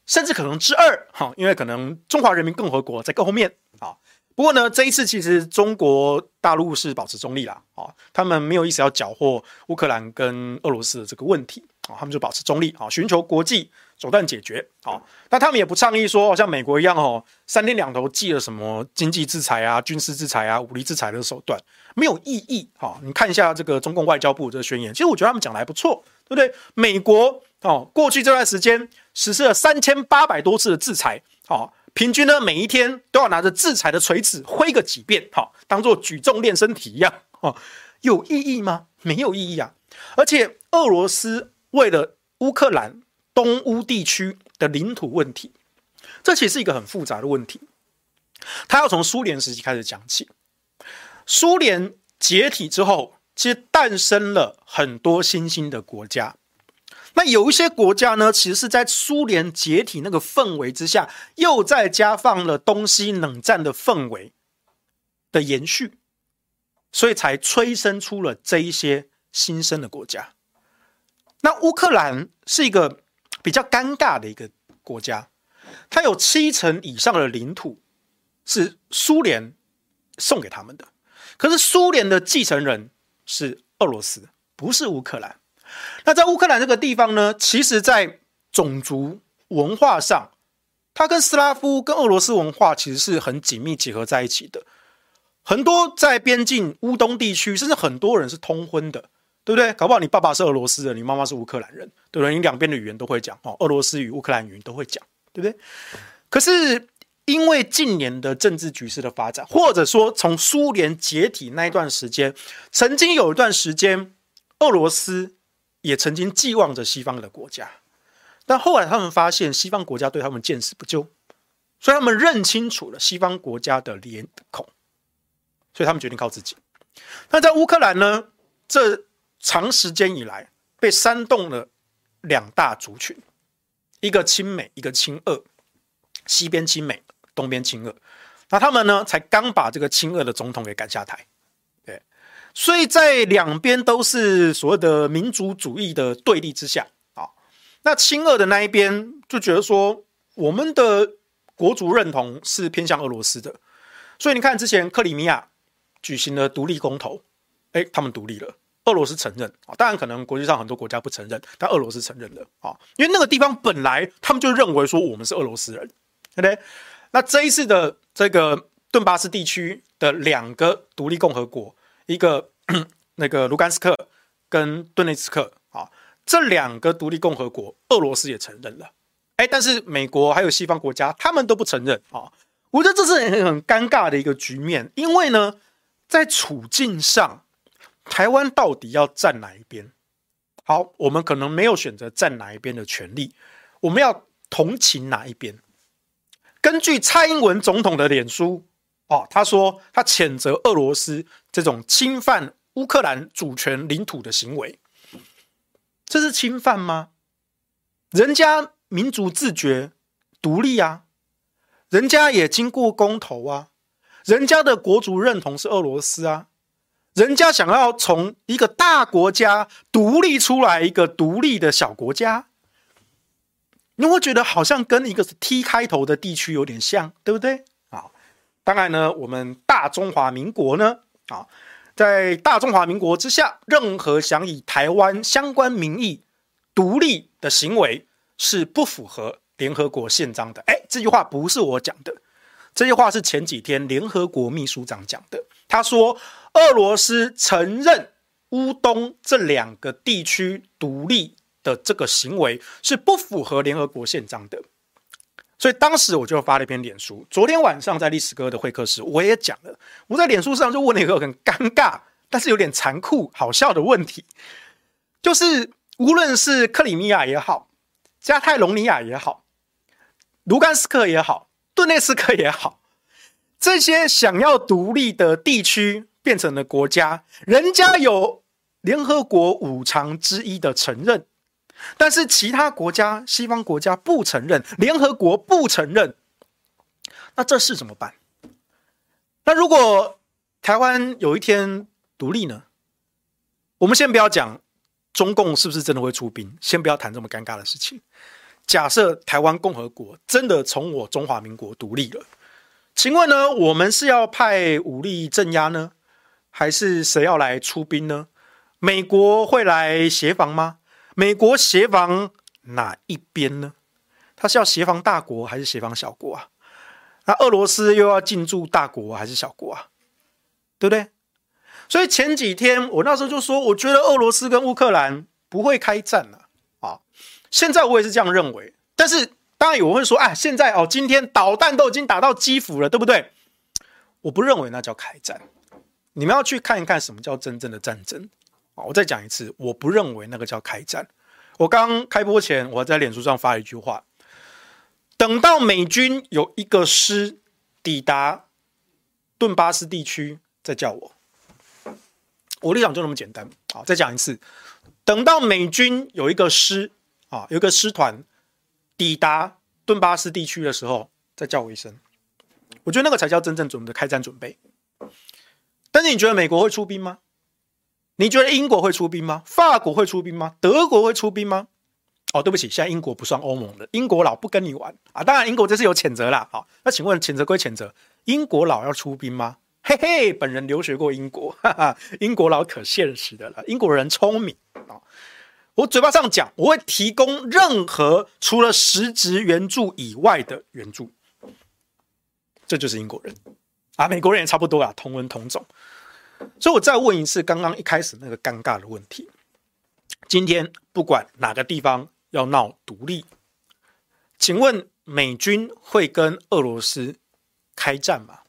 甚至可能之二，哈，因为可能中华人民共和国在更后面啊。不过呢，这一次其实中国大陆是保持中立啦，啊，他们没有意思要搅和乌克兰跟俄罗斯的这个问题，啊，他们就保持中立，啊，寻求国际手段解决，啊，但他们也不倡议说像美国一样，哦，三天两头祭了什么经济制裁啊、军事制裁啊、武力制裁的手段，没有意义，哈，你看一下这个中共外交部这个宣言，其实我觉得他们讲的还不错，对不对？美国，哦，过去这段时间实施了三千八百多次的制裁，好。平均呢，每一天都要拿着制裁的锤子挥个几遍，好，当做举重练身体一样，哦，有意义吗？没有意义啊！而且俄罗斯为了乌克兰东乌地区的领土问题，这其实是一个很复杂的问题。他要从苏联时期开始讲起。苏联解体之后，其实诞生了很多新兴的国家。那有一些国家呢，其实是在苏联解体那个氛围之下，又再加放了东西冷战的氛围的延续，所以才催生出了这一些新生的国家。那乌克兰是一个比较尴尬的一个国家，它有七成以上的领土是苏联送给他们的，可是苏联的继承人是俄罗斯，不是乌克兰。那在乌克兰这个地方呢，其实在种族文化上，它跟斯拉夫、跟俄罗斯文化其实是很紧密结合在一起的。很多在边境乌东地区，甚至很多人是通婚的，对不对？搞不好你爸爸是俄罗斯人，你妈妈是乌克兰人，对不对？你两边的语言都会讲哦，俄罗斯语、乌克兰语都会讲，对不对？可是因为近年的政治局势的发展，或者说从苏联解体那一段时间，曾经有一段时间，俄罗斯也曾经寄望着西方的国家，但后来他们发现西方国家对他们见死不救，所以他们认清楚了西方国家的脸孔。所以他们决定靠自己。那在乌克兰呢？这长时间以来被煽动了两大族群，一个亲美，一个亲俄。西边亲美，东边亲俄。那他们呢，才刚把这个亲俄的总统给赶下台。对，所以在两边都是所谓的民族主义的对立之下啊，那亲俄的那一边就觉得说，我们的国族认同是偏向俄罗斯的。所以你看，之前克里米亚。举行了独立公投，哎，他们独立了，俄罗斯承认啊，当然可能国际上很多国家不承认，但俄罗斯承认了啊，因为那个地方本来他们就认为说我们是俄罗斯人，对不对？那这一次的这个顿巴斯地区的两个独立共和国，一个 那个卢甘斯克跟顿内茨克啊，这两个独立共和国，俄罗斯也承认了，哎，但是美国还有西方国家他们都不承认啊，我觉得这是很很尴尬的一个局面，因为呢。在处境上，台湾到底要站哪一边？好，我们可能没有选择站哪一边的权利，我们要同情哪一边？根据蔡英文总统的脸书，哦，他说他谴责俄罗斯这种侵犯乌克兰主权领土的行为，这是侵犯吗？人家民族自觉、独立啊，人家也经过公投啊。人家的国族认同是俄罗斯啊，人家想要从一个大国家独立出来一个独立的小国家，你会觉得好像跟一个是 T 开头的地区有点像，对不对？啊，当然呢，我们大中华民国呢，啊，在大中华民国之下，任何想以台湾相关名义独立的行为是不符合联合国宪章的。哎，这句话不是我讲的。这句话是前几天联合国秘书长讲的。他说，俄罗斯承认乌东这两个地区独立的这个行为是不符合联合国宪章的。所以当时我就发了一篇脸书。昨天晚上在历史哥的会客室，我也讲了。我在脸书上就问了一个很尴尬，但是有点残酷、好笑的问题，就是无论是克里米亚也好，加泰隆尼亚也好，卢甘斯克也好。顿涅茨克也好，这些想要独立的地区变成了国家，人家有联合国五常之一的承认，但是其他国家、西方国家不承认，联合国不承认，那这事怎么办？那如果台湾有一天独立呢？我们先不要讲中共是不是真的会出兵，先不要谈这么尴尬的事情。假设台湾共和国真的从我中华民国独立了，请问呢，我们是要派武力镇压呢，还是谁要来出兵呢？美国会来协防吗？美国协防哪一边呢？他是要协防大国还是协防小国啊？那俄罗斯又要进驻大国还是小国啊？对不对？所以前几天我那时候就说，我觉得俄罗斯跟乌克兰不会开战了。现在我也是这样认为，但是当然有人会说，哎，现在哦，今天导弹都已经打到基辅了，对不对？我不认为那叫开战。你们要去看一看什么叫真正的战争啊！我再讲一次，我不认为那个叫开战。我刚开播前，我在脸书上发了一句话：等到美军有一个师抵达顿巴斯地区，再叫我。我立场就那么简单。好，再讲一次，等到美军有一个师。啊，有个师团抵达顿巴斯地区的时候，再叫我一声，我觉得那个才叫真正准备开战准备。但是你觉得美国会出兵吗？你觉得英国会出兵吗？法国会出兵吗？德国会出兵吗？哦，对不起，现在英国不算欧盟的，英国佬不跟你玩啊。当然，英国这是有谴责啦。好，那请问谴责归谴责，英国佬要出兵吗？嘿嘿，本人留学过英国，哈哈，英国佬可现实的了，英国人聪明啊。我嘴巴上讲，我会提供任何除了实质援助以外的援助，这就是英国人啊。美国人也差不多啊，同文同种。所以我再问一次，刚刚一开始那个尴尬的问题：今天不管哪个地方要闹独立，请问美军会跟俄罗斯开战吗？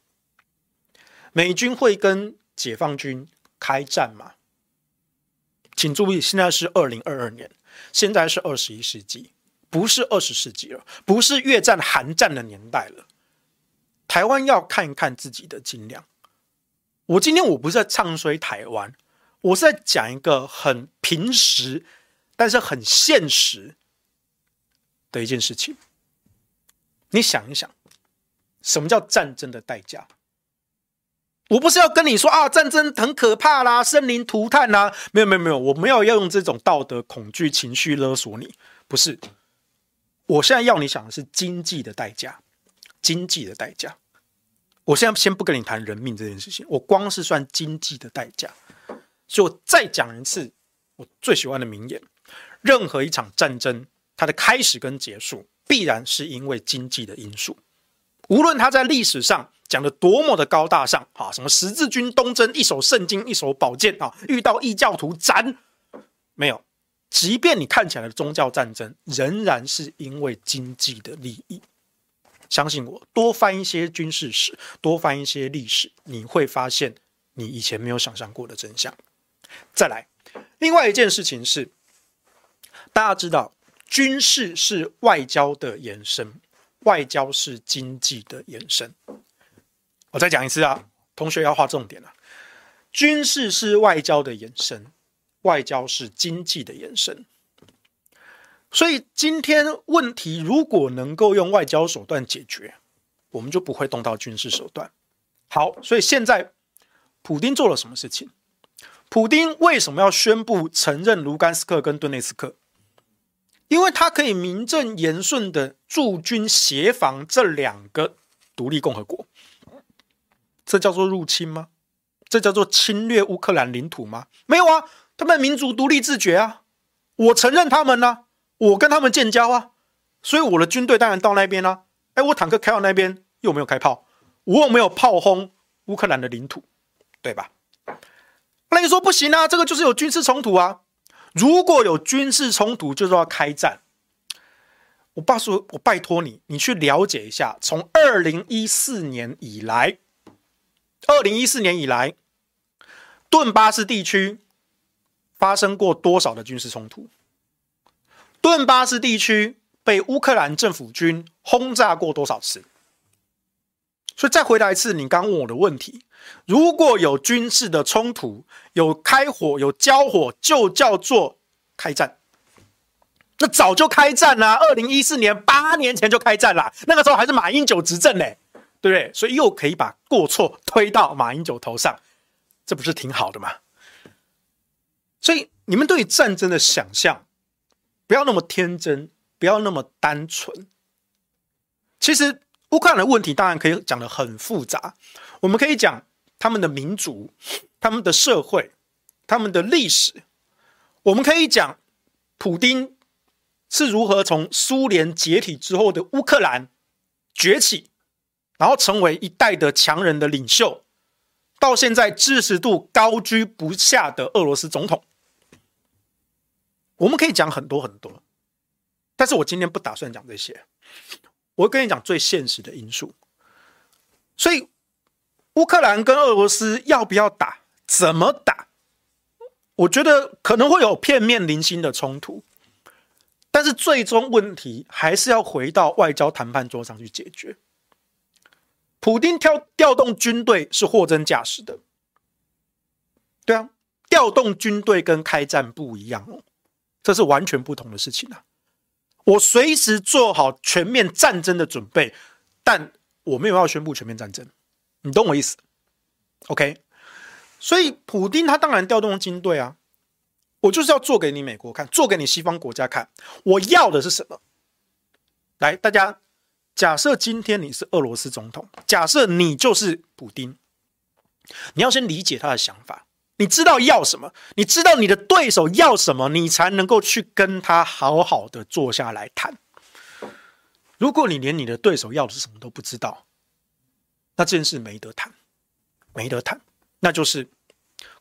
美军会跟解放军开战吗？请注意，现在是二零二二年，现在是二十一世纪，不是二十世纪了，不是越战、韩战的年代了。台湾要看一看自己的斤两。我今天我不是在唱衰台湾，我是在讲一个很平实，但是很现实的一件事情。你想一想，什么叫战争的代价？我不是要跟你说啊，战争很可怕啦，生灵涂炭啦，没有没有没有，我没有要用这种道德恐惧情绪勒索你，不是。我现在要你想的是经济的代价，经济的代价。我现在先不跟你谈人命这件事情，我光是算经济的代价。所以我再讲一次我最喜欢的名言：任何一场战争，它的开始跟结束，必然是因为经济的因素。无论他在历史上讲的多么的高大上啊，什么十字军东征，一手圣经，一手宝剑啊，遇到异教徒斩，没有。即便你看起来的宗教战争，仍然是因为经济的利益。相信我，多翻一些军事史，多翻一些历史，你会发现你以前没有想象过的真相。再来，另外一件事情是，大家知道，军事是外交的延伸。外交是经济的延伸。我再讲一次啊，同学要画重点了。军事是外交的延伸，外交是经济的延伸。所以今天问题如果能够用外交手段解决，我们就不会动到军事手段。好，所以现在普丁做了什么事情？普丁为什么要宣布承认卢甘斯克跟顿内茨克？因为他可以名正言顺的驻军协防这两个独立共和国，这叫做入侵吗？这叫做侵略乌克兰领土吗？没有啊，他们民族独立自觉啊，我承认他们呢、啊，我跟他们建交啊，所以我的军队当然到那边啊。哎，我坦克开到那边又没有开炮，我又没有炮轰乌克兰的领土，对吧？那你说不行啊，这个就是有军事冲突啊。如果有军事冲突，就是要开战。我爸说，我拜托你，你去了解一下，从二零一四年以来，二零一四年以来，顿巴斯地区发生过多少的军事冲突？顿巴斯地区被乌克兰政府军轰炸过多少次？所以再回答一次你刚问我的问题。如果有军事的冲突，有开火，有交火，就叫做开战。那早就开战了，二零一四年八年前就开战了，那个时候还是马英九执政呢，对不对？所以又可以把过错推到马英九头上，这不是挺好的吗？所以你们对于战争的想象，不要那么天真，不要那么单纯。其实乌克兰的问题当然可以讲得很复杂，我们可以讲。他们的民族、他们的社会、他们的历史，我们可以讲，普丁是如何从苏联解体之后的乌克兰崛起，然后成为一代的强人的领袖，到现在支持度高居不下的俄罗斯总统。我们可以讲很多很多，但是我今天不打算讲这些，我跟你讲最现实的因素，所以。乌克兰跟俄罗斯要不要打？怎么打？我觉得可能会有片面零星的冲突，但是最终问题还是要回到外交谈判桌上去解决。普丁调调动军队是货真价实的，对啊，调动军队跟开战不一样哦，这是完全不同的事情啊。我随时做好全面战争的准备，但我没有要宣布全面战争。你懂我意思，OK？所以普丁他当然调动军队啊，我就是要做给你美国看，做给你西方国家看，我要的是什么？来，大家假设今天你是俄罗斯总统，假设你就是普丁，你要先理解他的想法，你知道要什么，你知道你的对手要什么，你才能够去跟他好好的坐下来谈。如果你连你的对手要的是什么都不知道，那这件事没得谈，没得谈，那就是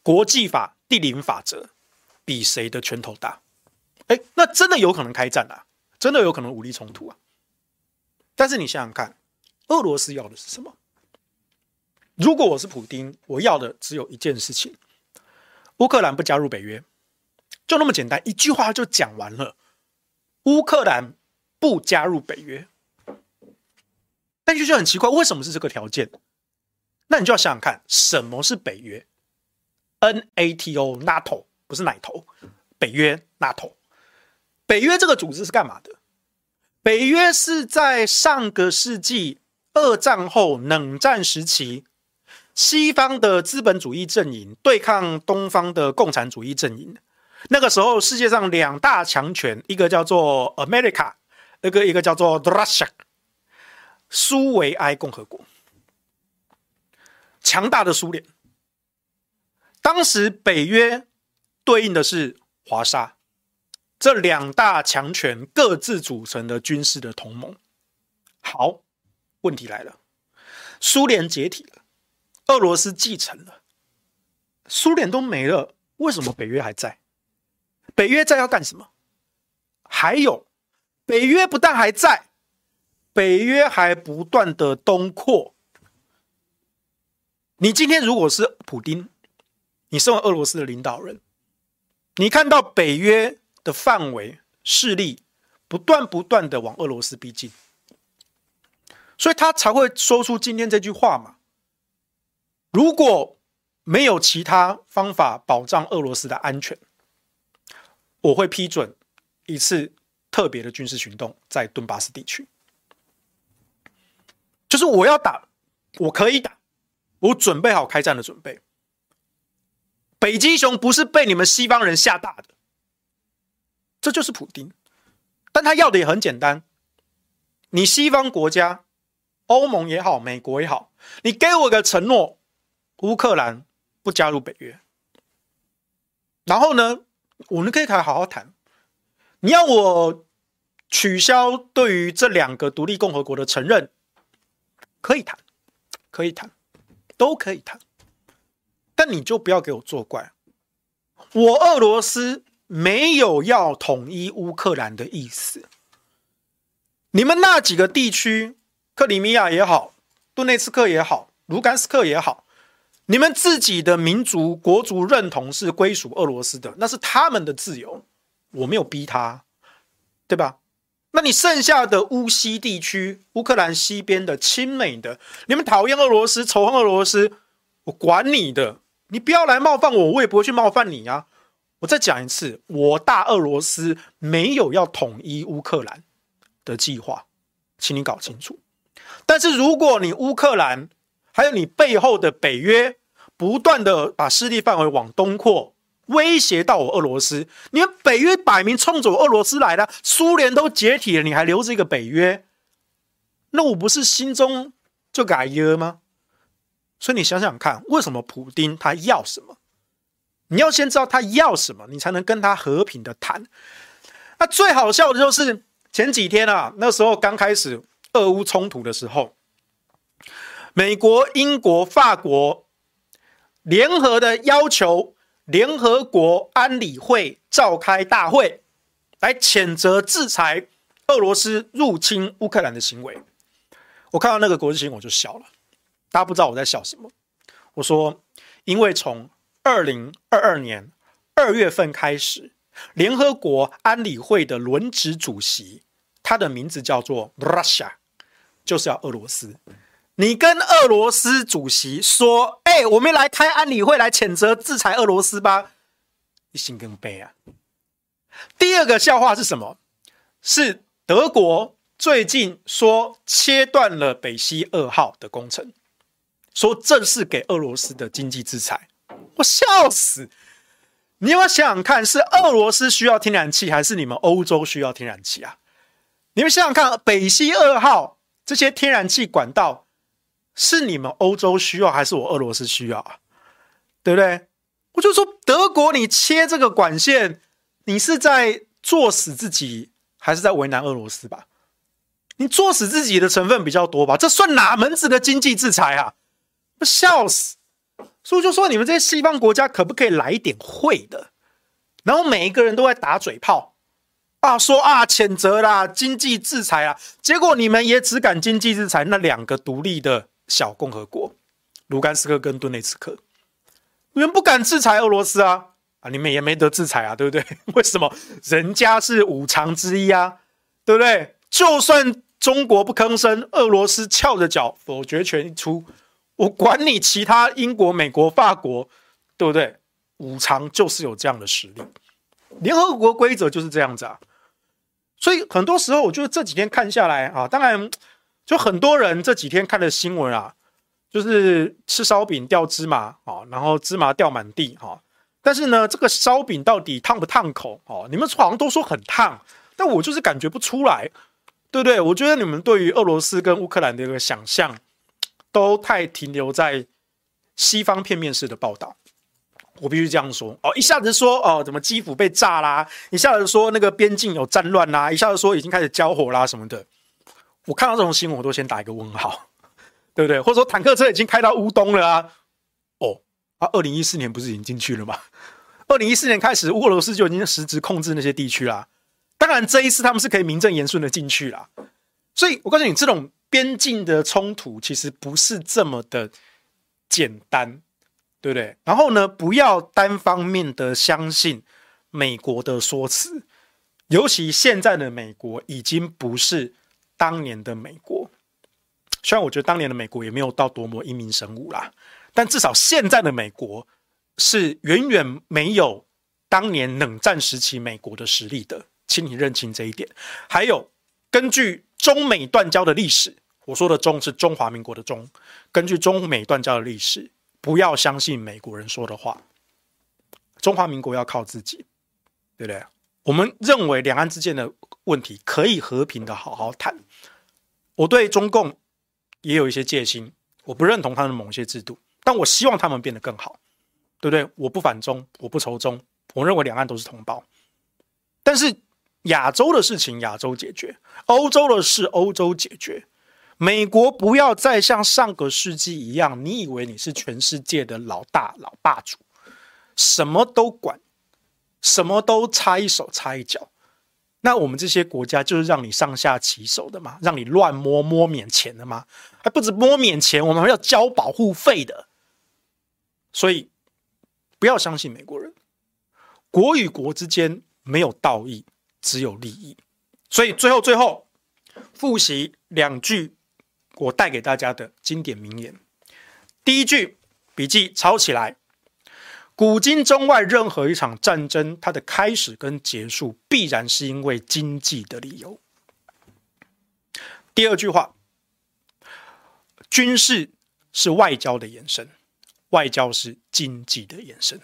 国际法第零法则，比谁的拳头大。哎，那真的有可能开战啊，真的有可能武力冲突啊。但是你想想看，俄罗斯要的是什么？如果我是普丁，我要的只有一件事情：乌克兰不加入北约，就那么简单，一句话就讲完了。乌克兰不加入北约，但就就很奇怪，为什么是这个条件？那你就要想想看，什么是北约？NATO，NATO 不是奶头，北约 NATO。北约这个组织是干嘛的？北约是在上个世纪二战后冷战时期，西方的资本主义阵营对抗东方的共产主义阵营。那个时候，世界上两大强权，一个叫做 America，一个一个叫做 Russia，苏维埃共和国，强大的苏联。当时北约对应的是华沙。这两大强权各自组成的军事的同盟。好，问题来了，苏联解体了，俄罗斯继承了，苏联都没了，为什么北约还在？北约在要干什么？还有，北约不但还在，北约还不断的东扩。你今天如果是普丁，你身为俄罗斯的领导人，你看到北约。的范围势力不断不断的往俄罗斯逼近，所以他才会说出今天这句话嘛。如果没有其他方法保障俄罗斯的安全，我会批准一次特别的军事行动在顿巴斯地区。就是我要打，我可以打，我准备好开战的准备。北极熊不是被你们西方人吓大的。这就是普丁，但他要的也很简单。你西方国家，欧盟也好，美国也好，你给我个承诺，乌克兰不加入北约。然后呢，我们可以开好好谈。你要我取消对于这两个独立共和国的承认，可以谈，可以谈，都可以谈。但你就不要给我作怪，我俄罗斯。没有要统一乌克兰的意思。你们那几个地区，克里米亚也好，顿内茨克也好，卢甘斯克也好，你们自己的民族国族认同是归属俄罗斯的，那是他们的自由，我没有逼他，对吧？那你剩下的乌西地区，乌克兰西边的亲美的，你们讨厌俄罗斯，仇恨俄罗斯，我管你的，你不要来冒犯我，我也不会去冒犯你啊。我再讲一次，我大俄罗斯没有要统一乌克兰的计划，请你搞清楚。但是如果你乌克兰还有你背后的北约不断的把势力范围往东扩，威胁到我俄罗斯，你们北约摆明冲着俄罗斯来的，苏联都解体了，你还留着一个北约，那我不是心中就改约吗？所以你想想看，为什么普丁他要什么？你要先知道他要什么，你才能跟他和平的谈。那最好笑的就是前几天啊，那时候刚开始俄乌冲突的时候，美国、英国、法国联合的要求联合国安理会召开大会，来谴责制裁俄罗斯入侵乌克兰的行为。我看到那个国际新闻我就笑了，大家不知道我在笑什么。我说，因为从二零二二年二月份开始，联合国安理会的轮值主席，他的名字叫做 Russia，就是要俄罗斯。你跟俄罗斯主席说：“哎、我们来开安理会来谴责制裁俄罗斯吧。”你心更悲啊！第二个笑话是什么？是德国最近说切断了北溪二号的工程，说这是给俄罗斯的经济制裁。我笑死！你要不要想想看，是俄罗斯需要天然气，还是你们欧洲需要天然气啊？你们想想看，北溪二号这些天然气管道是你们欧洲需要，还是我俄罗斯需要啊？对不对？我就说德国，你切这个管线，你是在作死自己，还是在为难俄罗斯吧？你作死自己的成分比较多吧？这算哪门子的经济制裁啊？不笑死！所以就说你们这些西方国家可不可以来一点会的？然后每一个人都在打嘴炮啊，说啊谴责啦，经济制裁啊，结果你们也只敢经济制裁那两个独立的小共和国，卢甘斯克跟顿内茨克，你们不敢制裁俄罗斯啊？啊，你们也没得制裁啊，对不对？为什么？人家是五常之一啊，对不对？就算中国不吭声，俄罗斯翘着脚否决权一出。我管你其他英国、美国、法国，对不对？五常就是有这样的实力，联合国规则就是这样子啊。所以很多时候，我觉得这几天看下来啊，当然就很多人这几天看的新闻啊，就是吃烧饼掉芝麻啊，然后芝麻掉满地哈。但是呢，这个烧饼到底烫不烫口哦？你们好像都说很烫，但我就是感觉不出来，对不对？我觉得你们对于俄罗斯跟乌克兰的一个想象。都太停留在西方片面式的报道，我必须这样说哦。一下子说哦，怎么基辅被炸啦？一下子说那个边境有战乱啦？一下子说已经开始交火啦什么的。我看到这种新闻，我都先打一个问号，对不对？或者说坦克车已经开到乌东了啊？哦啊，二零一四年不是已经进去了吗？二零一四年开始，俄罗斯就已经实质控制那些地区啦。当然，这一次他们是可以名正言顺的进去啦。所以我告诉你，这种。边境的冲突其实不是这么的简单，对不对？然后呢，不要单方面的相信美国的说辞，尤其现在的美国已经不是当年的美国。虽然我觉得当年的美国也没有到多么英明神武啦，但至少现在的美国是远远没有当年冷战时期美国的实力的，请你认清这一点。还有，根据中美断交的历史。我说的“中”是中华民国的“中”。根据中美断交的历史，不要相信美国人说的话。中华民国要靠自己，对不对？我们认为两岸之间的问题可以和平的好好谈。我对中共也有一些戒心，我不认同他们的某些制度，但我希望他们变得更好，对不对？我不反中，我不仇中，我认为两岸都是同胞。但是亚洲的事情亚洲解决，欧洲的事欧洲解决。美国不要再像上个世纪一样，你以为你是全世界的老大老霸主，什么都管，什么都插一手插一脚。那我们这些国家就是让你上下其手的嘛，让你乱摸摸免钱的吗？还不止摸免钱，我们还要交保护费的。所以不要相信美国人，国与国之间没有道义，只有利益。所以最后最后复习两句。我带给大家的经典名言，第一句笔记抄起来：古今中外任何一场战争，它的开始跟结束必然是因为经济的理由。第二句话，军事是外交的延伸，外交是经济的延伸。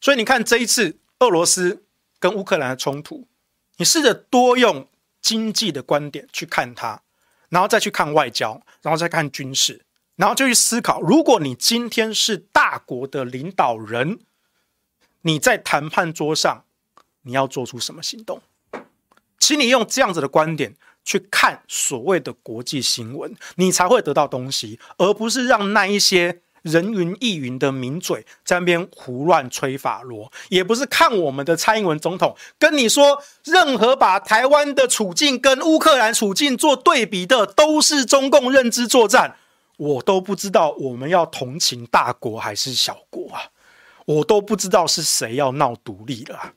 所以你看这一次俄罗斯跟乌克兰的冲突，你试着多用经济的观点去看它。然后再去看外交，然后再看军事，然后就去思考：如果你今天是大国的领导人，你在谈判桌上你要做出什么行动？请你用这样子的观点去看所谓的国际新闻，你才会得到东西，而不是让那一些。人云亦云的名嘴在那边胡乱吹法罗，也不是看我们的蔡英文总统跟你说，任何把台湾的处境跟乌克兰处境做对比的，都是中共认知作战。我都不知道我们要同情大国还是小国啊，我都不知道是谁要闹独立了。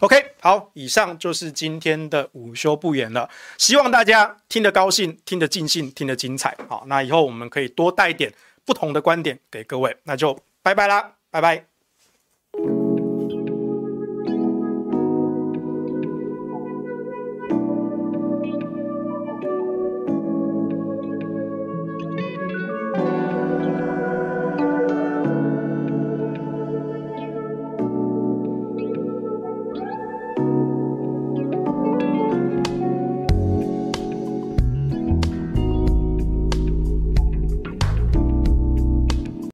OK，好，以上就是今天的午休不言了，希望大家听得高兴，听得尽兴，听得精彩。好，那以后我们可以多带点。不同的观点给各位，那就拜拜啦，拜拜。